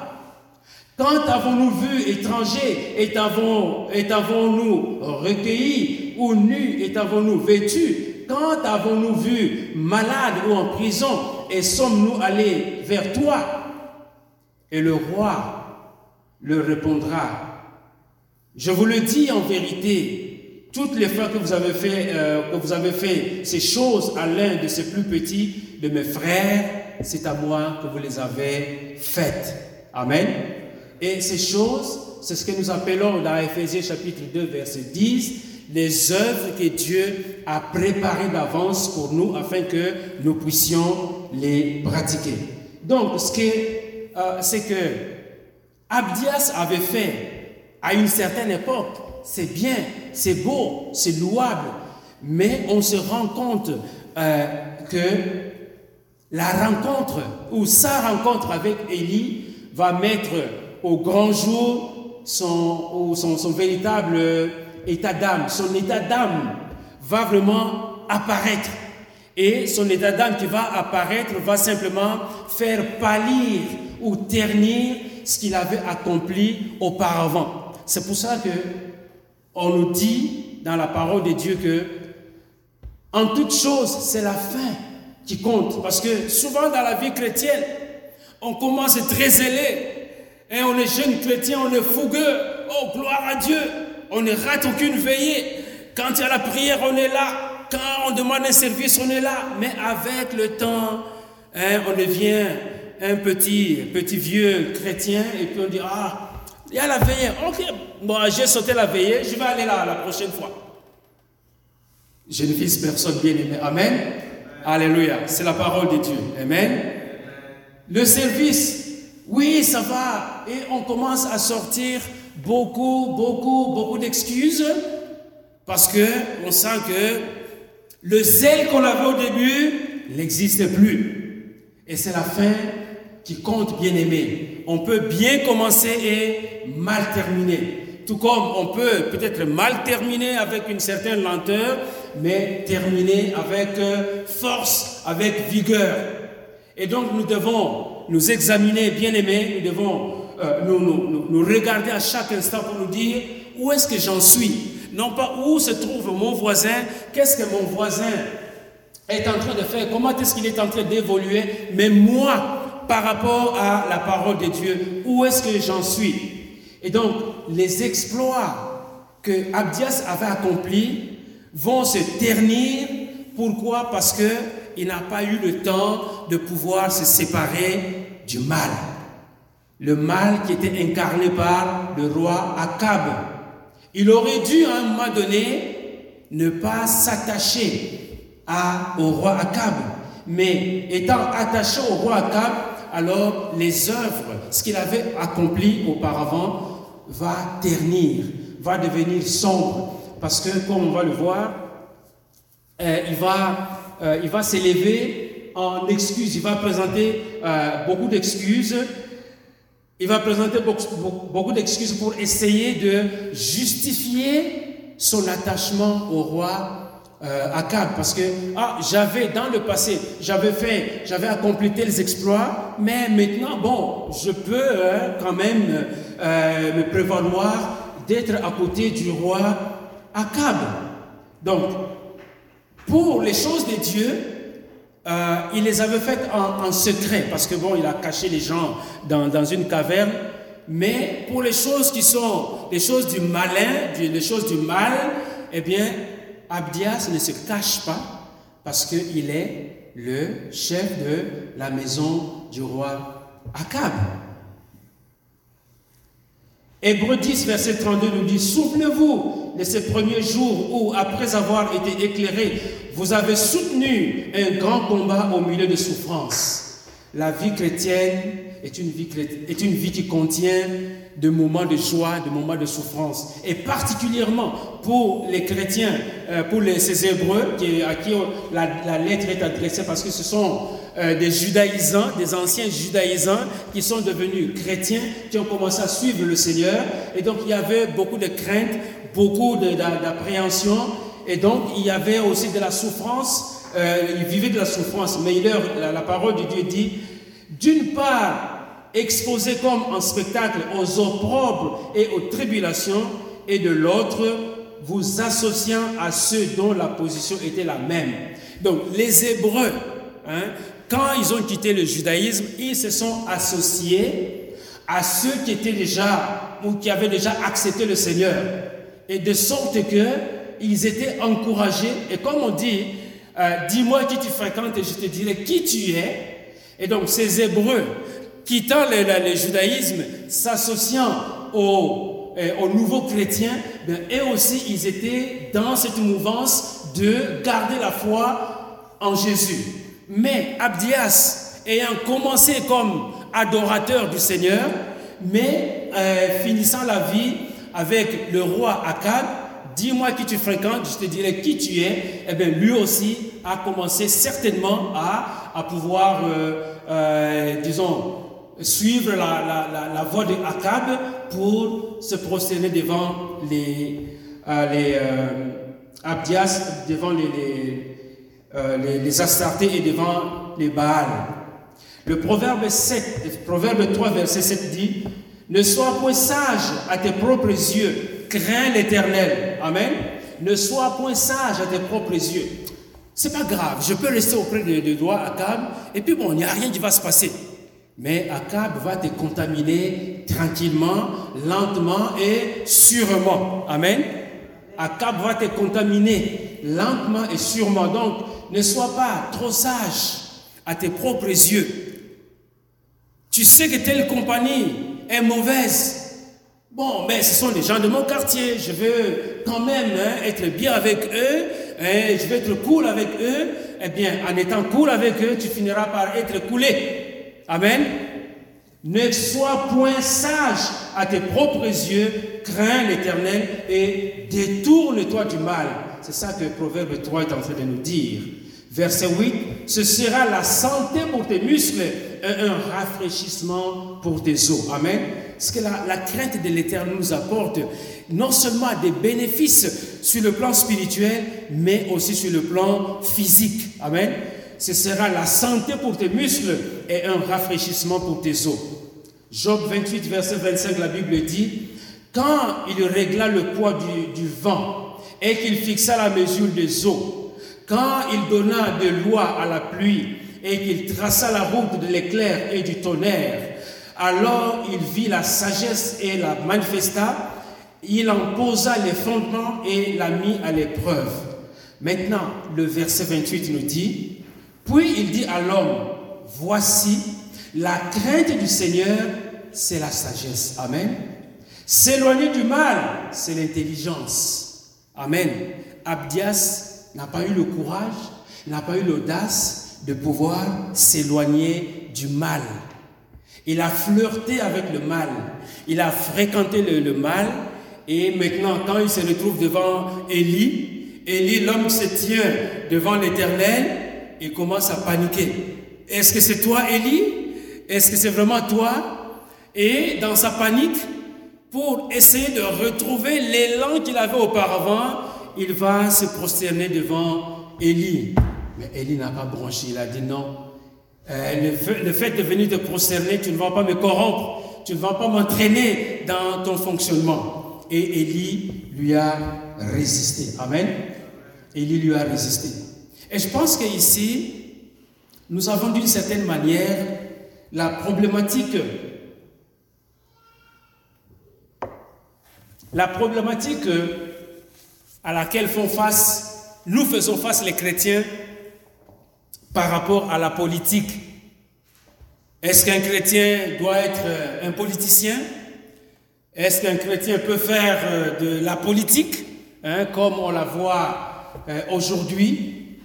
Quand avons-nous vu étranger et t'avons-nous recueilli, ou nu et t'avons-nous vêtu Quand avons-nous vu malade ou en prison et sommes-nous allés vers toi? Et le roi leur répondra, je vous le dis en vérité, toutes les fois que vous avez fait, euh, que vous avez fait ces choses à l'un de ces plus petits de mes frères, c'est à moi que vous les avez faites. Amen. Et ces choses, c'est ce que nous appelons dans Ephésiens chapitre 2, verset 10, les œuvres que Dieu a préparées d'avance pour nous afin que nous puissions les pratiquer. Donc, ce que euh, c'est que Abdias avait fait à une certaine époque, c'est bien, c'est beau, c'est louable, mais on se rend compte euh, que la rencontre ou sa rencontre avec Élie va mettre au grand jour son, véritable état d'âme. Son état d'âme va vraiment apparaître. Et son état d'âme qui va apparaître va simplement faire pâlir ou ternir ce qu'il avait accompli auparavant. C'est pour ça que on nous dit dans la parole de Dieu que en toute chose, c'est la fin qui compte. Parce que souvent dans la vie chrétienne, on commence très zélé. Et on est jeune chrétien, on est fougueux. Oh, gloire à Dieu. On ne rate aucune veillée. Quand il y a la prière, on est là. Quand on demande un service, on est là. Mais avec le temps, hein, on devient un petit, petit vieux chrétien et puis on dit, ah, il y a la veillée. Ok, bon, j'ai sauté la veillée, je vais aller là la prochaine fois. Je ne vise personne bien aimé. Amen. Alléluia. C'est la parole de Dieu. Amen. Le service, oui, ça va. Et on commence à sortir beaucoup, beaucoup, beaucoup d'excuses parce que on sent que le zèle qu'on avait au début n'existe plus. Et c'est la fin qui compte, bien aimé. On peut bien commencer et mal terminer. Tout comme on peut peut-être mal terminer avec une certaine lenteur, mais terminer avec euh, force, avec vigueur. Et donc nous devons nous examiner, bien aimés, nous devons euh, nous, nous, regarder à chaque instant pour nous dire où est-ce que j'en suis? Non pas où se trouve mon voisin, qu'est-ce que mon voisin est en train de faire, comment est-ce qu'il est en train d'évoluer, mais moi, par rapport à la parole de Dieu, où est-ce que j'en suis? Et donc, les exploits que Abdias avait accomplis vont se ternir. Pourquoi? Parce qu'il n'a pas eu le temps de pouvoir se séparer du mal. Le mal qui était incarné par le roi Akab. Il aurait dû à un moment donné ne pas s'attacher au roi Akab. Mais étant attaché au roi Akab, alors les œuvres, ce qu'il avait accompli auparavant, va ternir, va devenir sombre. Parce que, comme on va le voir, euh, il va, euh, il va s'élever en excuses, il va présenter euh, beaucoup d'excuses. Il va présenter beaucoup, d'excuses pour essayer de justifier son attachement au roi euh, Akab parce que ah, j'avais dans le passé, j'avais fait, j'avais accompli tels exploits, mais maintenant, bon, je peux hein, quand même euh, me prévaloir d'être à côté du roi Akab. Donc, pour les choses de Dieu, euh, il les avait faites en, secret parce que bon, il a caché les gens dans, une caverne. Mais pour les choses qui sont les choses du malin, les choses du mal, eh bien, Abdias ne se cache pas parce qu'il est le chef de la maison du roi Akab. Hébreu 10, verset 32 nous dit, Souvenez-vous de ces premiers jours où, après avoir été éclairé, vous avez soutenu un grand combat au milieu de souffrances. La vie chrétienne est une vie, qui contient de moments de joie, de moments de souffrance. Et particulièrement pour les chrétiens, euh, pour ces Hébreux à qui la, lettre est adressée, parce que ce sont euh, des judaïsants, des anciens judaïsants qui sont devenus chrétiens, qui ont commencé à suivre le Seigneur. Et donc il y avait beaucoup de craintes, beaucoup d'appréhension. Et donc il y avait aussi de la souffrance. Euh, ils vivaient de la souffrance. Mais la, la parole de Dieu dit, d'une part, exposé comme un spectacle aux opprobres et aux tribulations, et de l'autre, vous associant à ceux dont la position était la même. Donc les Hébreux, hein, quand ils ont quitté le judaïsme, ils se sont associés à ceux qui étaient déjà ou qui avaient déjà accepté le Seigneur. Et de sorte que ils étaient encouragés. Et comme on dit, euh, dis-moi qui tu fréquentes et je te dirai qui tu es. Et donc ces Hébreux, quittant le, judaïsme, s'associant aux, euh, aux, nouveaux chrétiens, ben, eux aussi, ils étaient dans cette mouvance de garder la foi en Jésus. Mais Abdias, ayant commencé comme adorateur du Seigneur, mais euh, finissant la vie avec le roi Akab, dis-moi qui tu fréquentes, je te dirai qui tu es, eh bien lui aussi a commencé certainement à, pouvoir, euh, euh disons, suivre la, la, voie de Akab pour se prosterner devant les, euh, les Abdias, devant les, euh, les, les Astartés et devant les Baals. Le proverbe, 7, proverbe 3, verset 7 dit Ne sois point sage à tes propres yeux, crains l'éternel. Amen. Ne sois point sage à tes propres yeux. C'est pas grave, je peux rester auprès de, de doigts Akab, et puis bon, il n'y a rien qui va se passer. Mais Akab va te contaminer tranquillement, lentement et sûrement. Amen. Akab va te contaminer lentement et sûrement. Donc, ne sois pas trop sage à tes propres yeux. Tu sais que telle compagnie est mauvaise. Bon, mais ce sont des gens de mon quartier. Je veux quand même hein, être bien avec eux. Hein, je veux être cool avec eux. Eh bien, en étant cool avec eux, tu finiras par être coulé. Amen. Ne sois point sage à tes propres yeux, crains l'Éternel et détourne-toi du mal. C'est ça que Proverbe 3 est en train de nous dire. Verset 8, ce sera la santé pour tes muscles et un rafraîchissement pour tes os. Amen. Ce que la, la crainte de l'Éternel nous apporte, non seulement des bénéfices sur le plan spirituel, mais aussi sur le plan physique. Amen ce sera la santé pour tes muscles et un rafraîchissement pour tes os. Job 28, verset 25, la Bible dit, quand il régla le poids du, vent et qu'il fixa la mesure des eaux, quand il donna de loi à la pluie et qu'il traça la route de l'éclair et du tonnerre, alors il vit la sagesse et la manifesta, il en posa les fondements et l'a mis à l'épreuve. Maintenant, le verset 28 nous dit, puis il dit à l'homme, voici, la crainte du Seigneur, c'est la sagesse. Amen. S'éloigner du mal, c'est l'intelligence. Amen. Abdias n'a pas eu le courage, n'a pas eu l'audace de pouvoir s'éloigner du mal. Il a flirté avec le mal, il a fréquenté le, mal, et maintenant, quand il se retrouve devant Élie, Élie, l'homme se tient devant l'Éternel, il commence à paniquer. Est-ce que c'est toi, Élie? Est-ce que c'est vraiment toi Et dans sa panique, pour essayer de retrouver l'élan qu'il avait auparavant, il va se prosterner devant Élie. Mais Élie n'a pas bronché, il a dit non. Euh, le, fait, de venir te prosterner, tu ne vas pas me corrompre, tu ne vas pas m'entraîner dans ton fonctionnement. Et Élie lui a résisté. Amen. Élie lui a résisté. Et je pense qu'ici, nous avons d'une certaine manière la problématique. La problématique à laquelle font face, nous faisons face les chrétiens par rapport à la politique. Est-ce qu'un chrétien doit être un politicien? Est-ce qu'un chrétien peut faire euh, de la politique, hein, comme on la voit euh, aujourd'hui?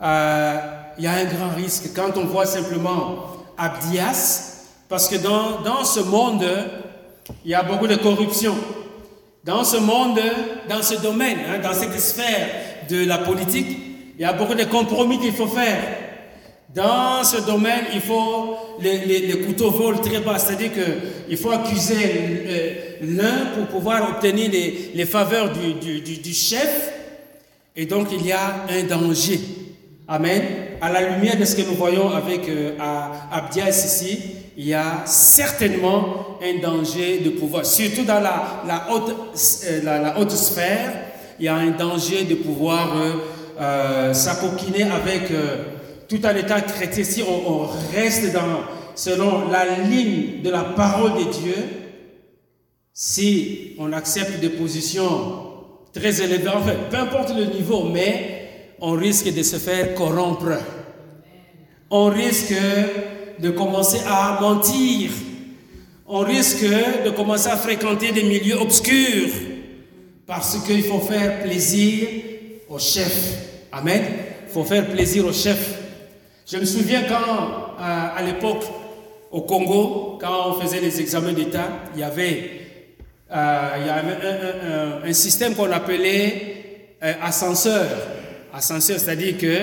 Euh, Il y a un grand risque. Quand on voit simplement Abdias, parce que dans, dans ce monde, il y a beaucoup de corruption. Dans ce monde, dans ce domaine, hein, dans cette sphère de la politique, il y a beaucoup de compromis qu'il faut faire. Dans ce domaine, il faut les, les, couteaux volent très bas, c'est-à-dire qu'il faut accuser euh, l'un pour pouvoir obtenir les, les faveurs du, du, chef. Et donc, il y a un danger. Amen. À la lumière de ce que nous voyons avec euh, Abdias ici, il y a certainement un danger de pouvoir, surtout dans la, haute, euh, la, haute, sphère, il y a un danger de pouvoir euh, euh avec euh, tout un état chrétien. Si on, reste dans, selon la ligne de la parole de Dieu, si on accepte des positions très élevées, en fait, peu importe le niveau, mais on risque de se faire corrompre. On risque de commencer à mentir. On risque de commencer à fréquenter des milieux obscurs parce qu'il faut faire plaisir au chef. Amen. Il faut faire plaisir au chef. Je me souviens quand, à, l'époque, au Congo, quand on faisait les examens d'État, il y avait, euh, un, système qu'on appelait euh, ascenseur. Ascenseur, c'est-à-dire que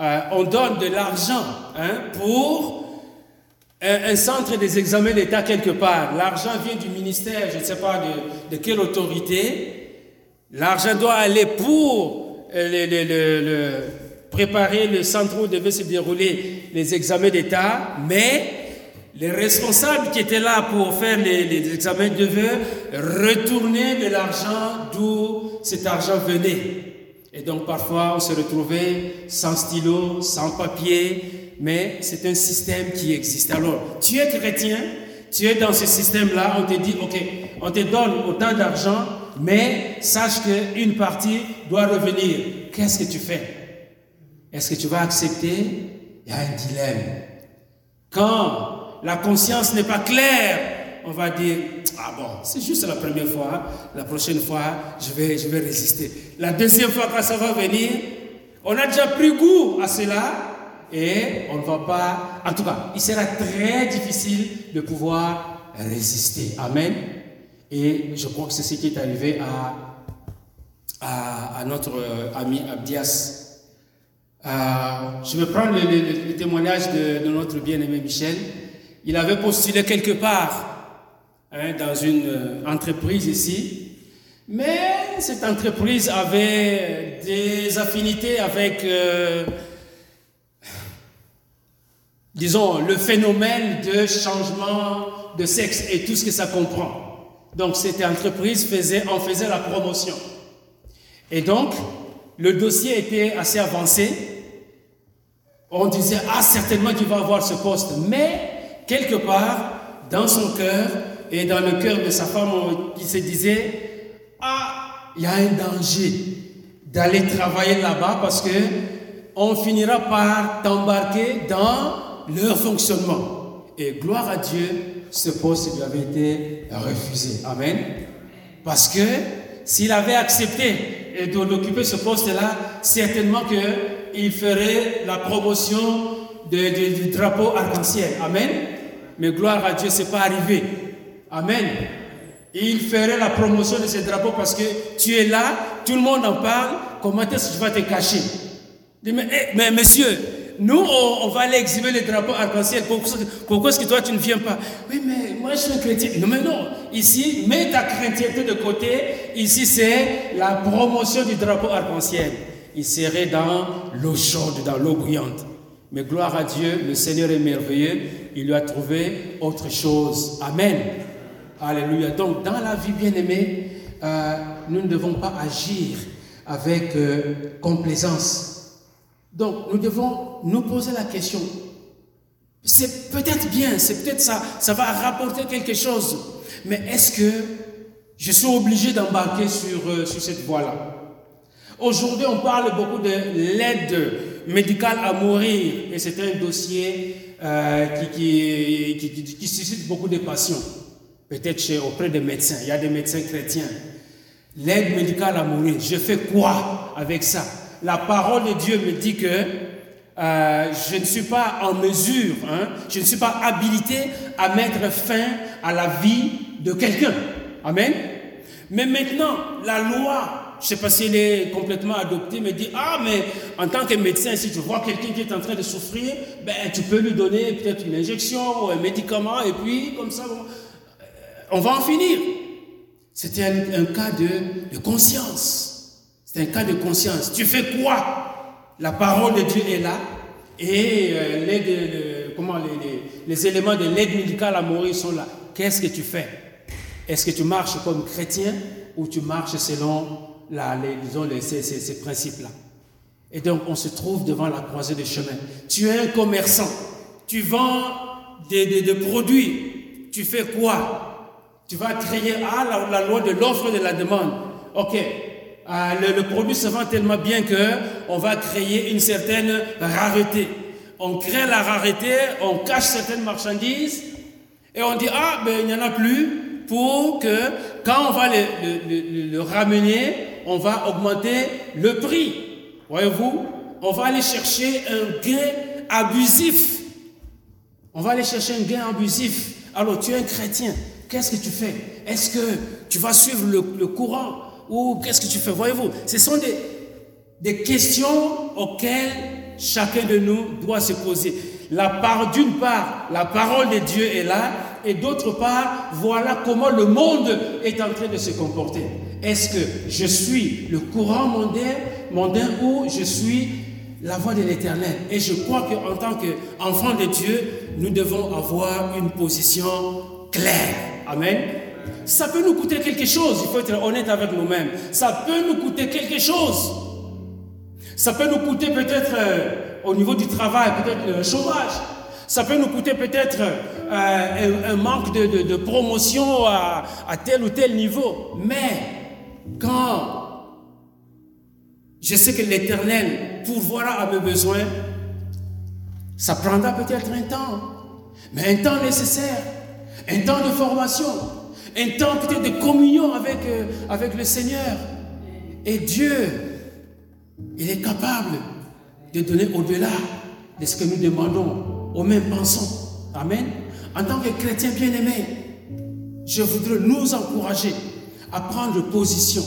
euh, on donne de l'argent hein, pour un, centre des examens d'État quelque part, l'argent vient du ministère, je ne sais pas de, quelle autorité, l'argent doit aller pour euh, préparer le centre où devaient se dérouler les examens d'État, mais les responsables qui étaient là pour faire les, les examens devaient retourner de l'argent d'où cet argent venait. Et donc parfois on se retrouvait sans stylo, sans papier, mais c'est un système qui existe. Alors, tu es chrétien, tu es dans ce système-là, on te dit, ok, on te donne autant d'argent, mais sache qu'une partie doit revenir. Qu'est-ce que tu fais? Est-ce que tu vas accepter? Il y a un dilemme. Quand la conscience n'est pas claire, on va dire, ah bon, c'est juste la première fois, la prochaine fois, je vais, je vais résister. La deuxième fois, quand ça va venir, on a déjà pris goût à cela, et on ne va pas, en tout cas, il sera très difficile de pouvoir résister. Amen. Et je crois que c'est ce qui est arrivé à, à, notre euh, ami Abdias. Euh, je vais prendre le, témoignage de, notre bien-aimé Michel. Il avait postulé quelque part hein, dans une euh, entreprise ici, mais cette entreprise avait des affinités avec disons, le phénomène de changement de sexe et tout ce que ça comprend. Donc cette entreprise faisait, en faisait la promotion. Et donc, le dossier était assez avancé. On disait, ah, certainement qu'il va avoir ce poste. Mais, quelque part, dans son cœur et dans le cœur de sa femme, il se disait, ah, il y a un danger d'aller travailler là-bas parce que on finira par t'embarquer dans leur fonctionnement. Et gloire à Dieu, ce poste lui avait été refusé. Amen. Parce que s'il avait accepté d'occuper ce poste-là, certainement qu'il ferait la promotion du drapeau arc-en-ciel. Amen. Mais gloire à Dieu, ce n'est pas arrivé. Amen. Il ferait la promotion de ce drapeau parce que tu es là, tout le monde en parle. Comment est-ce que tu vas te cacher? Mais, eh, mais, monsieur, nous, on, va aller exhiber le drapeau arc-en-ciel. Pourquoi, est-ce que toi, tu ne viens pas? Oui, mais moi, je suis un chrétien. Non, mais non. Ici, mets ta chrétienté de côté. Ici, c'est la promotion du drapeau arc-en-ciel. Il serait dans l'eau chaude, dans l'eau brillante. Mais gloire à Dieu, le Seigneur est merveilleux. Il lui a trouvé autre chose. Amen. Alléluia. Donc, dans la vie bien-aimée, euh, nous ne devons pas agir avec euh, complaisance. Donc, nous devons nous poser la question. C'est peut-être bien, c'est peut-être ça, ça va rapporter quelque chose. Mais est-ce que je suis obligé d'embarquer sur, euh, cette voie-là? Aujourd'hui, on parle beaucoup de l'aide médicale à mourir, et c'est un dossier qui, qui suscite beaucoup de passion peut-être auprès des médecins, il y a des médecins chrétiens. L'aide médicale à mourir, je fais quoi avec ça? La parole de Dieu me dit que euh, je ne suis pas en mesure, hein, je ne suis pas habilité à mettre fin à la vie de quelqu'un. Amen? Mais maintenant, la loi, je ne sais pas si elle est complètement adoptée, me dit, ah, mais en tant que médecin, si tu vois quelqu'un qui est en train de souffrir, ben, tu peux lui donner peut-être une injection ou un médicament, et puis, comme ça, on va en finir. C'était un, cas de, conscience. C'est un cas de conscience. Tu fais quoi? La parole de Dieu est là. Et euh, les, comment, les, éléments de l'aide médicale à mourir sont là. Qu'est-ce que tu fais? Est-ce que tu marches comme chrétien ou tu marches selon la, les, ces, ces, principes-là? Et donc, on se trouve devant la croisée des chemins. Tu es un commerçant. Tu vends des produits. Tu fais quoi? Tu vas créer ah, la, loi de l'offre et de la demande. Ok, ah, le, produit se vend tellement bien que on va créer une certaine rareté. On crée la rareté, on cache certaines marchandises et on dit ah ben il n'y en a plus pour que quand on va le ramener, on va augmenter le prix. Voyez-vous, on va aller chercher un gain abusif. On va aller chercher un gain abusif. Alors tu es un chrétien, Qu'est-ce que tu fais? Est-ce que tu vas suivre le, courant? Ou qu'est-ce que tu fais? Voyez-vous, ce sont des, des questions auxquelles chacun de nous doit se poser. La part, d'une part, la parole de Dieu est là, et d'autre part, voilà comment le monde est en train de se comporter. Est-ce que je suis le courant mondain, mondain ou je suis la voix de l'éternel? Et je crois qu'en tant qu'enfant de Dieu, nous devons avoir une position claire. Amen. Ça peut nous coûter quelque chose, il faut être honnête avec nous-mêmes. Ça peut nous coûter quelque chose. Ça peut nous coûter peut-être euh, au niveau du travail, peut-être le chômage. Ça peut nous coûter peut-être euh, un, manque de, promotion à, à, tel ou tel niveau. Mais quand je sais que l'Éternel pourvoira à mes besoins, ça prendra peut-être un temps, mais un temps nécessaire un temps de formation, un temps peut-être de communion avec, euh, avec le Seigneur. Et Dieu, il est capable de donner au-delà de ce que nous demandons, au même pensons. Amen. En tant que chrétien bien-aimé, je voudrais nous encourager à prendre position.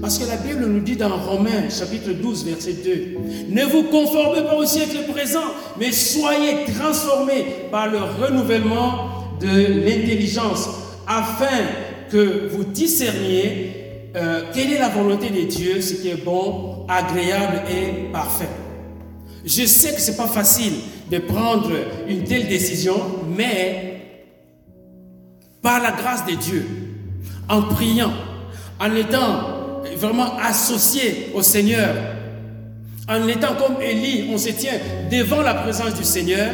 Parce que la Bible nous dit dans Romains chapitre 12 verset 2, ne vous conformez pas au siècle présent, mais soyez transformés par le renouvellement de l'intelligence afin que vous discerniez euh, quelle est la volonté de Dieu, ce qui est bon, agréable et parfait. Je sais que ce n'est pas facile de prendre une telle décision, mais par la grâce de Dieu, en priant, en étant vraiment associé au Seigneur, en étant comme Élie, on se tient devant la présence du Seigneur,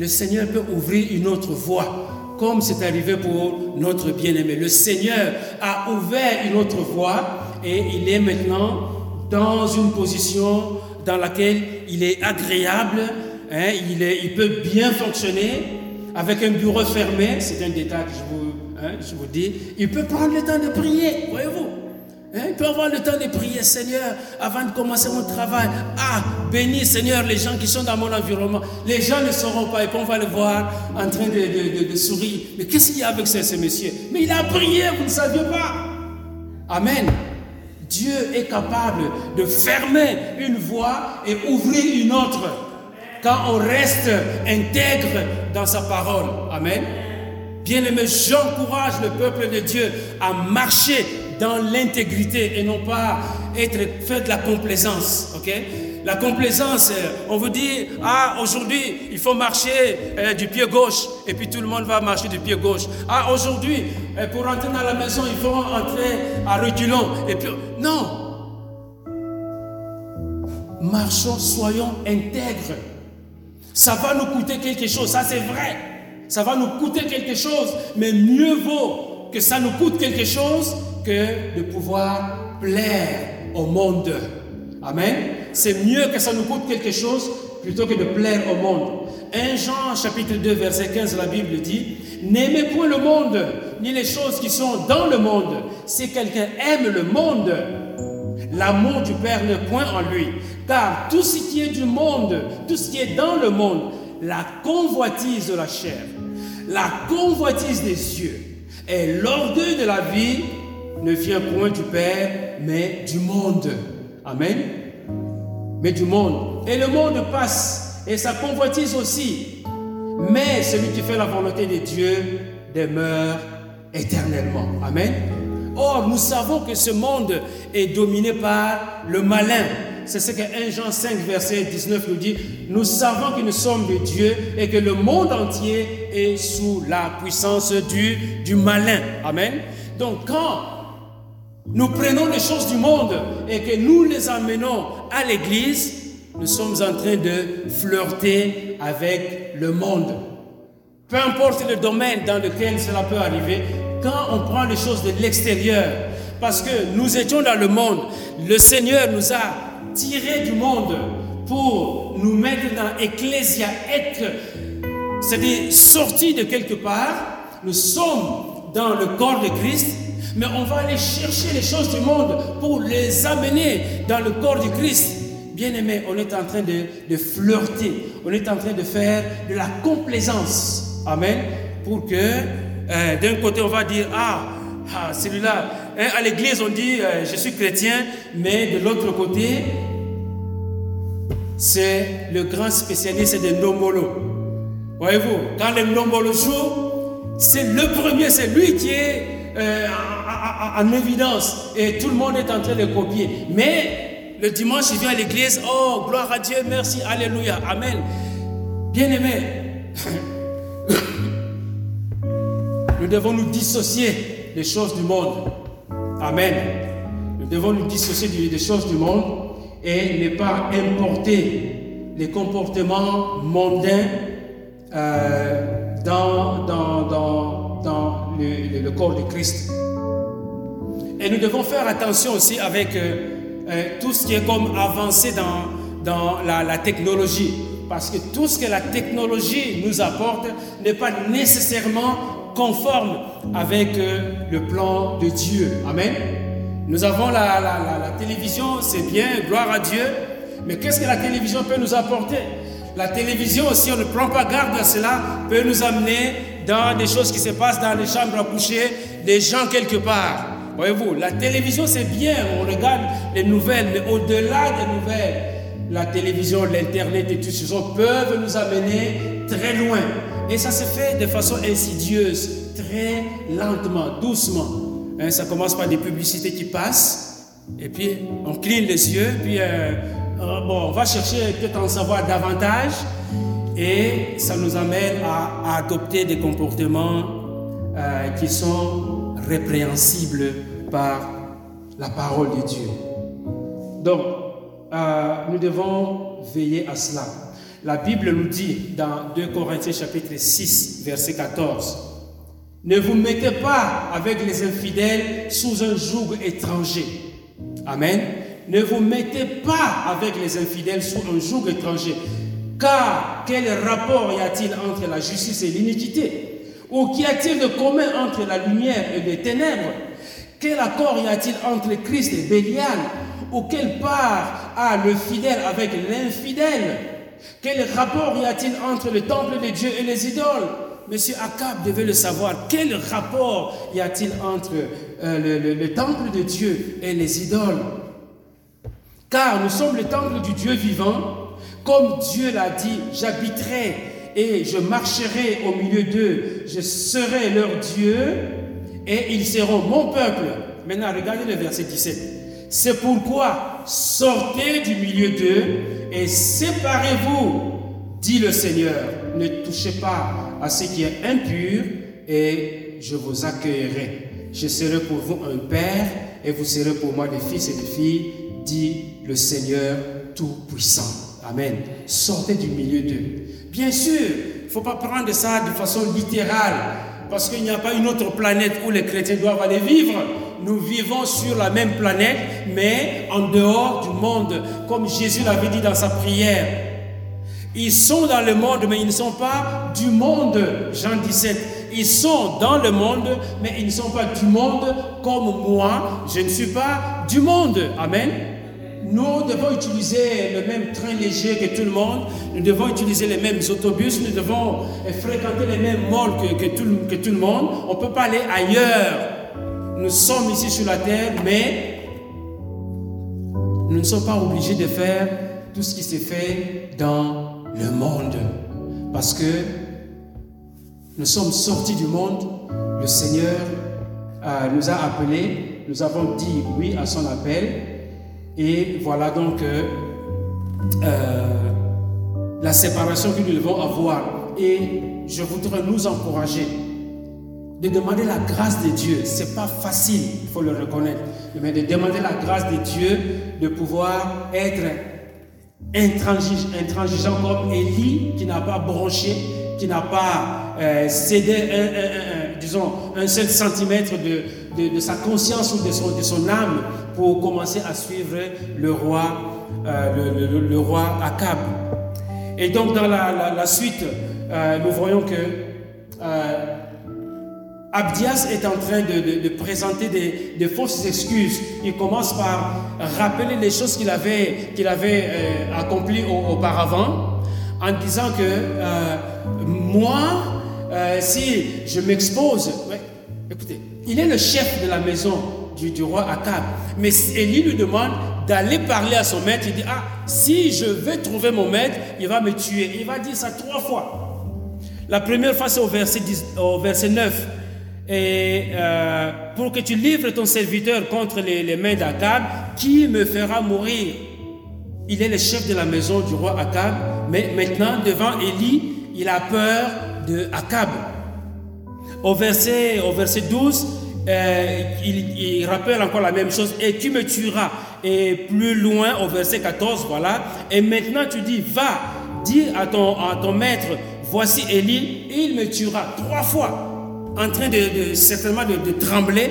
le Seigneur peut ouvrir une autre voie, comme c'est arrivé pour notre bien-aimé. Le Seigneur a ouvert une autre voie et il est maintenant dans une position dans laquelle il est agréable, hein, il, peut bien fonctionner, avec un bureau fermé, c'est un détail que je vous, hein, je vous dis, il peut prendre le temps de prier, voyez-vous. Hein, il peut avoir le temps de prier, Seigneur, avant de commencer mon travail. Ah, bénis, Seigneur, les gens qui sont dans mon environnement. Les gens ne sauront pas et puis on va le voir en train de, sourire. Mais qu'est-ce qu'il y a avec ce, ce monsieur Mais il a prié, vous ne saviez pas. Amen. Dieu est capable de fermer une voie et ouvrir une autre quand on reste intègre dans sa parole. Amen. Bien aimé, j'encourage le peuple de Dieu à marcher dans l'intégrité et non pas être fait de la complaisance. Ok? La complaisance, euh, on vous dit, ah, aujourd'hui, il faut marcher euh, du pied gauche et puis tout le monde va marcher du pied gauche. Ah, aujourd'hui, euh, pour entrer dans la maison, il faut entrer à reculons. Et puis, non. Marchons, soyons intègres. Ça va nous coûter quelque chose, ça c'est vrai. Ça va nous coûter quelque chose, mais mieux vaut que ça nous coûte quelque chose que de pouvoir plaire au monde. Amen. C'est mieux que ça nous coûte quelque chose plutôt que de plaire au monde. 1 Jean chapitre 2 verset 15 la Bible dit N'aimez point le monde ni les choses qui sont dans le monde. Si quelqu'un aime le monde, l'amour du Père n'est point en lui. Car tout ce qui est du monde, tout ce qui est dans le monde, la convoitise de la chair, la convoitise des yeux et l'orgueil de la vie ne vient point du Père, mais du monde. Amen. Mais du monde. Et le monde passe, et sa convoitise aussi. Mais celui qui fait la volonté de Dieu demeure éternellement. Amen. Or, nous savons que ce monde est dominé par le malin. C'est ce que 1 Jean 5, verset 19 nous dit. Nous savons que nous sommes de Dieu et que le monde entier est sous la puissance du, du malin. Amen. Donc, quand nous prenons les choses du monde et que nous les amenons à l'église, nous sommes en train de flirter avec le monde. Peu importe le domaine dans lequel cela peut arriver, quand on prend les choses de l'extérieur, parce que nous étions dans le monde, le Seigneur nous a tirés du monde pour nous mettre dans Ecclésia, être, c'est-à-dire sortis de quelque part, nous sommes dans le corps de Christ, mais on va aller chercher les choses du monde pour les amener dans le corps du Christ. Bien aimé, on est en train de, flirter, on est en train de faire de la complaisance. Amen. Pour que euh, d'un côté on va dire, ah, ah celui-là, hein, à l'église on dit, euh, je suis chrétien, mais de l'autre côté, c'est le grand spécialiste des nomolo. Voyez-vous, quand le nomolo joue, c'est le premier, c'est lui qui est euh, en évidence et tout le monde est en train de copier. Mais le dimanche, il vient à l'église, oh, gloire à Dieu, merci, alléluia, amen. Bien aimé, nous devons nous dissocier des choses du monde. Amen. Nous devons nous dissocier des choses du monde et ne pas importer les comportements mondains euh, dans, dans, dans, dans le, corps de Christ. Et nous devons faire attention aussi avec euh, euh, tout ce qui est comme avancé dans, dans la, technologie. Parce que tout ce que la technologie nous apporte n'est pas nécessairement conforme avec euh, le plan de Dieu. Amen. Nous avons la, la, la télévision, c'est bien, gloire à Dieu. Mais qu'est-ce que la télévision peut nous apporter? La télévision, si on ne prend pas garde à cela, peut nous amener dans des choses qui se passent dans les chambres à coucher des gens quelque part. Voyez-vous, la télévision c'est bien, on regarde les nouvelles, mais au-delà des nouvelles, la télévision, l'Internet et tout ce peuvent nous amener très loin. Et ça se fait de façon insidieuse, très lentement, doucement. Hein, ça commence par des publicités qui passent, et puis on cligne les yeux, puis euh, euh, bon, on va chercher peut-être en savoir davantage, et ça nous amène à, adopter des comportements euh, qui sont répréhensibles par la parole de Dieu. Donc, euh, nous devons veiller à cela. La Bible nous dit dans 2 Corinthiens chapitre 6, verset 14, Ne vous mettez pas avec les infidèles sous un joug étranger. Amen. ne vous mettez pas avec les infidèles sous un joug étranger. Car quel rapport y a-t-il entre la justice et l'iniquité Ou qu'y a-t-il de commun entre la lumière et les ténèbres Quel accord y a-t-il entre Christ et Bélial Ou quelle part a le fidèle avec l'infidèle Quel rapport y a-t-il entre le temple de Dieu et les idoles Monsieur Akab devait le savoir. Quel rapport y a-t-il entre euh, le, temple de Dieu et les idoles Car nous sommes le temple du Dieu vivant. Comme Dieu l'a dit, j'habiterai et je marcherai au milieu d'eux. Je serai leur Dieu et ils seront mon peuple. Maintenant, regardez le verset 17. C'est pourquoi sortez du milieu d'eux et séparez-vous, dit le Seigneur. Ne touchez pas à ce qui est impur et je vous accueillerai. Je serai pour vous un père et vous serez pour moi des fils et des filles, dit le Seigneur Tout-Puissant. Amen. Sortez du milieu d'eux. Bien sûr, il ne faut pas prendre ça de façon littérale, parce qu'il n'y a pas une autre planète où les chrétiens doivent aller vivre. Nous vivons sur la même planète, mais en dehors du monde, comme Jésus l'avait dit dans sa prière. Ils sont dans le monde, mais ils ne sont pas du monde. Jean 17. Ils sont dans le monde, mais ils ne sont pas du monde comme moi. Je ne suis pas du monde. Amen. Nous devons utiliser le même train léger que tout le monde. Nous devons utiliser les mêmes autobus. Nous devons fréquenter les mêmes malls que, tout, le monde. On ne peut pas aller ailleurs. Nous sommes ici sur la terre, mais nous ne sommes pas obligés de faire tout ce qui s'est fait dans le monde. Parce que nous sommes sortis du monde, le Seigneur euh, nous a appelés, nous avons dit oui à son appel, et voilà donc euh, euh, la séparation que nous devons avoir. Et je voudrais nous encourager de demander la grâce de Dieu. C'est pas facile, il faut le reconnaître, mais de demander la grâce de Dieu de pouvoir être intransigeant comme Élie qui n'a pas bronché, qui n'a pas euh, cédé un, disons, un seul centimètre de, de, sa conscience ou de son, de son âme pour commencer à suivre le roi, euh, le, le, roi Akab. Et donc dans la, la, suite, euh, nous voyons que Abdias est en train de, présenter des, fausses excuses. Il commence par rappeler les choses qu'il avait, avait euh, accomplies auparavant, en disant que euh, moi, euh, si je m'expose, écoutez, il est le chef de la maison du, roi Akab, mais Élie lui demande d'aller parler à son maître. Il dit, ah, si je vais trouver mon maître, il va me tuer. Il va dire ça trois fois. La première fois, c'est au verset, au verset 9 et euh, pour que tu livres ton serviteur contre les, mains d'Akab, qui me fera mourir? Il est le chef de la maison du roi Akab, mais maintenant devant Élie, il a peur de. Au verset, au verset 12, euh, il, rappelle encore la même chose, et tu me tueras. Et plus loin, au verset 14, voilà, et maintenant tu dis, va, dis à ton, à ton maître, voici Élie, il me tuera trois fois en train de, certainement de, trembler.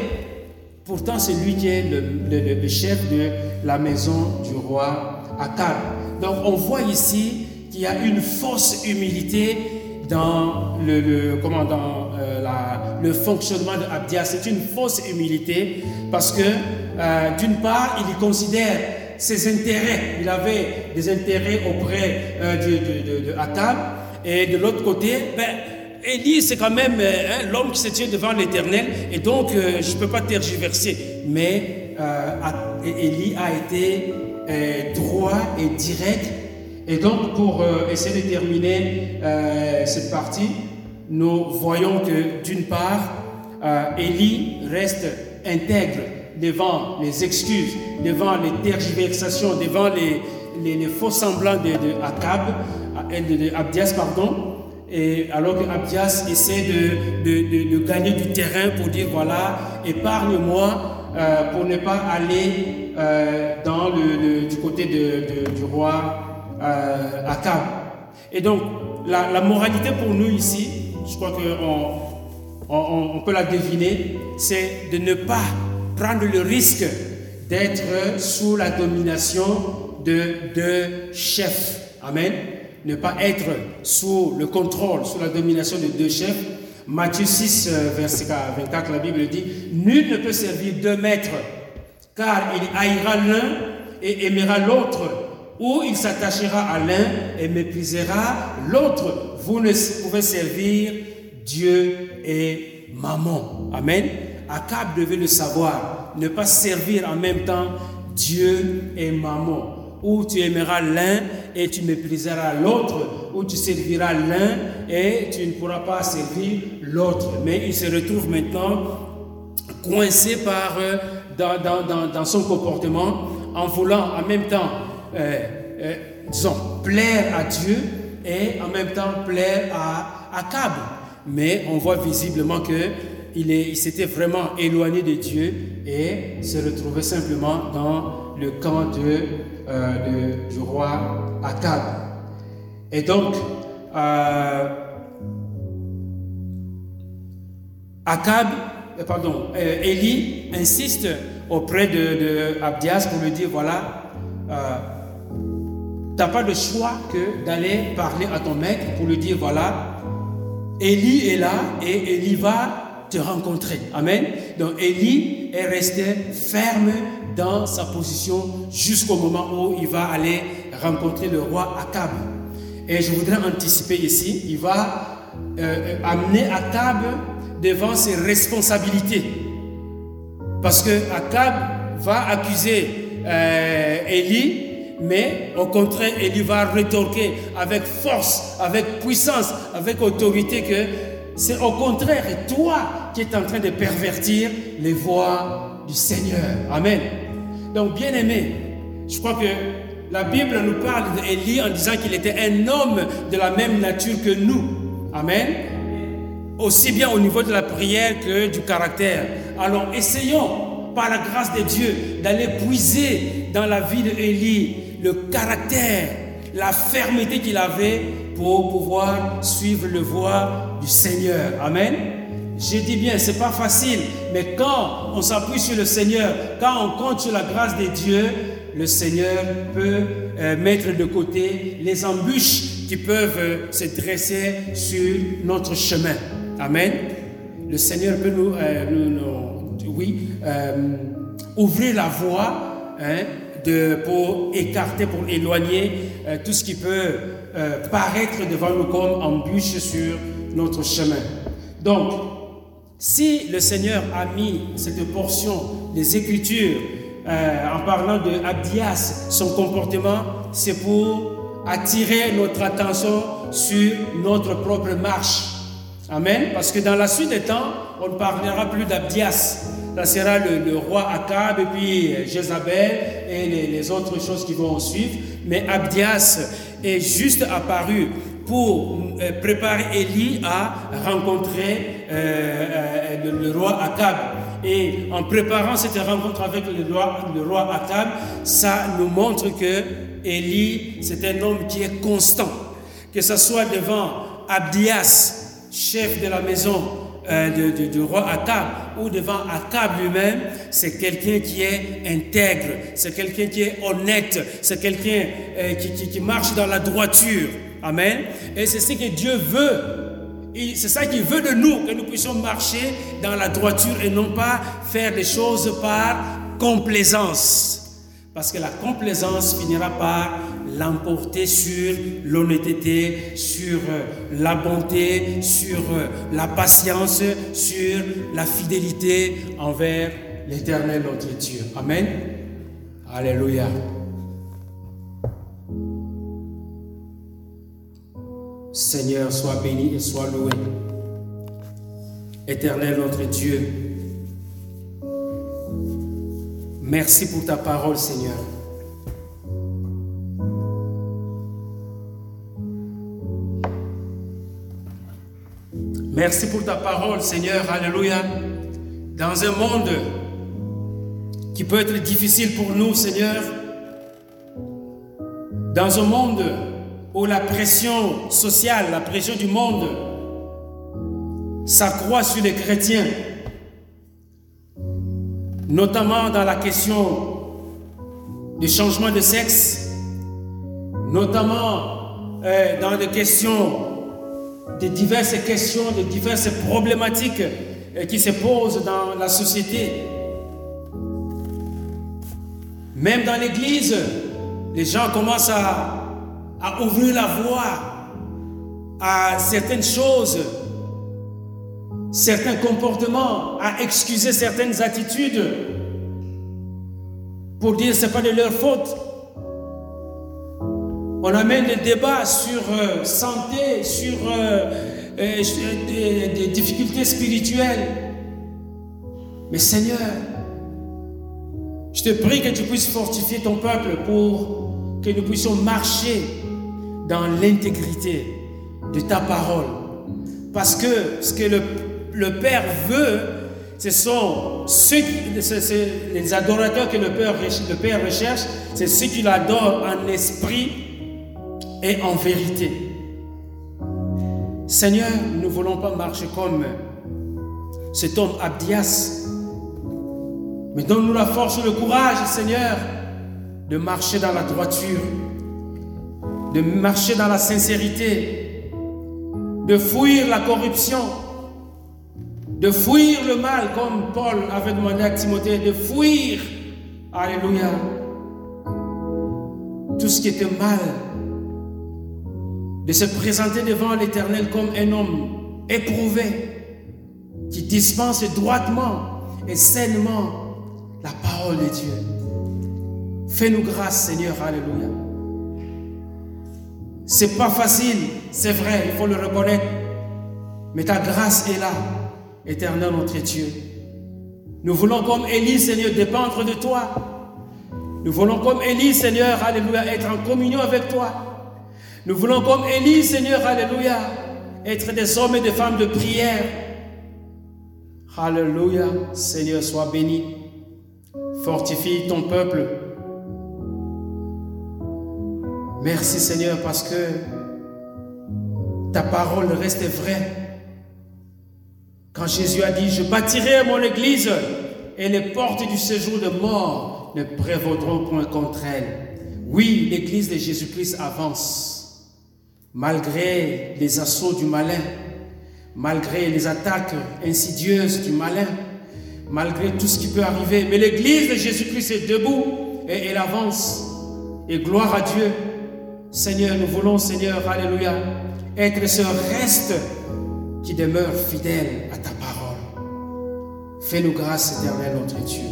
Pourtant, c'est lui qui est le, chef de la maison du roi Akab. Donc, on voit ici qu'il y a une fausse humilité dans le, comment, dans, euh, le fonctionnement de Abdias. C'est une fausse humilité parce que, euh, d'une part, il considère ses intérêts. Il avait des intérêts auprès euh, de, de. Et de l'autre côté, ben, Élie, c'est quand même euh, hein, l'homme qui se tient devant l'Éternel, et donc je ne peux pas tergiverser. Mais euh, a été droit et direct. Et donc, pour essayer de terminer cette partie, nous voyons que d'une part, Élie reste intègre devant les excuses, devant les tergiversations, devant les, faux semblants de, de de, pardon, et alors que Abdias essaie de, gagner du terrain pour dire voilà, épargne-moi euh, pour ne pas aller euh, dans le, du côté du roi euh, Akab. Et donc, la, moralité pour nous ici, je crois qu'on on, on, peut la deviner, c'est de ne pas prendre le risque d'être sous la domination de deux chefs. Amen. Ne pas être sous le contrôle, sous la domination de deux chefs. Matthieu 6, euh, verset 24, la Bible dit, Nul ne peut servir deux maîtres, car il haïra l'un et aimera l'autre, ou il s'attachera à l'un et méprisera l'autre. Vous ne pouvez servir Dieu et maman. Amen. Akab devait le savoir, ne pas servir en même temps Dieu et maman. Ou tu aimeras l'un et tu mépriseras l'autre, ou tu serviras l'un et tu ne pourras pas servir l'autre. Mais il se retrouve maintenant coincé par, euh, dans, son comportement en voulant en même temps, euh, euh, disons, plaire à Dieu et en même temps plaire à Akab. Mais on voit visiblement que il s'était vraiment éloigné de Dieu et se retrouvait simplement dans le camp de, euh, du roi Akab. Et donc, Akab, pardon, Élie insiste auprès de, de, pour lui dire voilà, pas de choix que d'aller parler à ton maître pour lui dire voilà, Élie est là et Élie va te rencontrer. Amen. Donc Élie est resté ferme dans sa position jusqu'au moment où il va aller rencontrer le roi Akab. Et je voudrais anticiper ici, il va euh, amener Akab devant ses responsabilités. Parce que Akab va accuser euh, Élie, mais au contraire, Élie va rétorquer avec force, avec puissance, avec autorité que c'est au contraire toi qui es en train de pervertir les voies du Seigneur. Amen. Donc, bien aimé, je crois que la Bible nous parle d'Élie en disant qu'il était un homme de la même nature que nous. Amen. Aussi bien au niveau de la prière que du caractère. Alors, essayons, par la grâce de Dieu, d'aller puiser dans la vie d'Élie le caractère, la fermeté qu'il avait pour pouvoir suivre le voie du Seigneur. Amen. Je dis bien, c'est pas facile, mais quand on s'appuie sur le Seigneur, quand on compte sur la grâce de Dieu, le Seigneur peut euh, mettre de côté les embûches qui peuvent euh, se dresser sur notre chemin. Amen. Le Seigneur peut nous, euh, oui, ouvrir la voie hein, pour écarter, pour éloigner tout ce qui peut euh, paraître devant nous comme embûche sur notre chemin. Donc, si le Seigneur a mis cette portion des Écritures euh, en parlant de Abdias, son comportement, c'est pour attirer notre attention sur notre propre marche. Amen. Parce que dans la suite des temps, on ne parlera plus d'Abdias. Ça sera le, roi Akab et puis Jézabel et les, autres choses qui vont suivre. Mais Abdias est juste apparu pour euh, préparer Élie à rencontrer euh, euh, le, roi Akab. Et en préparant cette rencontre avec le roi, le Akab, ça nous montre que Élie, c'est un homme qui est constant. Que ce soit devant Abdias, chef de la maison, euh, du roi Akab ou devant Akab lui-même, c'est quelqu'un qui est intègre, c'est quelqu'un qui est honnête, c'est quelqu'un euh, qui, qui, marche dans la droiture. Amen. Et c'est ce que Dieu veut. C'est ça qu'il veut de nous, que nous puissions marcher dans la droiture et non pas faire des choses par complaisance. Parce que la complaisance finira par l'emporter sur l'honnêteté, sur euh, la bonté, sur euh, la patience, sur la fidélité envers l'éternel notre Dieu. Amen. Alléluia. Seigneur, sois béni et sois loué. Éternel notre Dieu, merci pour ta parole, Seigneur. Merci pour ta parole, Seigneur. Alléluia. Dans un monde qui peut être difficile pour nous, Seigneur, dans un monde où la pression sociale, la pression du monde s'accroît sur les chrétiens, notamment dans la question du changement de sexe, notamment euh, dans des questions, de diverses questions, de diverses problématiques euh, qui se posent dans la société. Même dans l'Église, les gens commencent à, à ouvrir la voie à certaines choses, certains comportements, à excuser certaines attitudes pour dire que ce n'est pas de leur faute. On amène des débats sur euh, santé, sur euh, euh, des, difficultés spirituelles. Mais Seigneur, je te prie que tu puisses fortifier ton peuple pour que nous puissions marcher dans l'intégrité de ta parole. Parce que ce que le, Père veut, ce sont ceux qui, les adorateurs que le Père, le Père recherche, c'est ceux qui l'adorent en esprit et en vérité. Seigneur, nous ne voulons pas marcher comme cet homme Abdias, mais donne-nous la force et le courage, Seigneur, de marcher dans la droiture, de marcher dans la sincérité, de fuir la corruption, de fuir le mal, comme Paul avait demandé à Timothée, de fuir, Alléluia, tout ce qui était mal, de se présenter devant l'Éternel comme un homme éprouvé, qui dispense droitement et sainement la parole de Dieu. Fais-nous grâce, Seigneur, Alléluia. C'est pas facile, c'est vrai, il faut le reconnaître. Mais ta grâce est là, éternel notre Dieu. Nous voulons comme Élie, Seigneur, dépendre de toi. Nous voulons comme Élie, Seigneur, Alléluia, être en communion avec toi. Nous voulons comme Élie, Seigneur, Alléluia, être des hommes et des femmes de prière. Alléluia, Seigneur, sois béni. Fortifie ton peuple. Merci Seigneur parce que ta parole reste vraie. Quand Jésus a dit, je bâtirai mon église et les portes du séjour de mort ne prévaudront point contre elle. Oui, l'église de Jésus-Christ avance, malgré les assauts du malin, malgré les attaques insidieuses du malin, malgré tout ce qui peut arriver. Mais l'église de Jésus-Christ est debout et elle avance. Et gloire à Dieu. Seigneur, nous voulons, Seigneur, Alléluia, être ce reste qui demeure fidèle à ta parole. Fais-nous grâce, éternel, notre Dieu.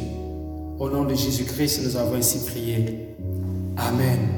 Au nom de Jésus-Christ, nous avons ainsi prié. Amen.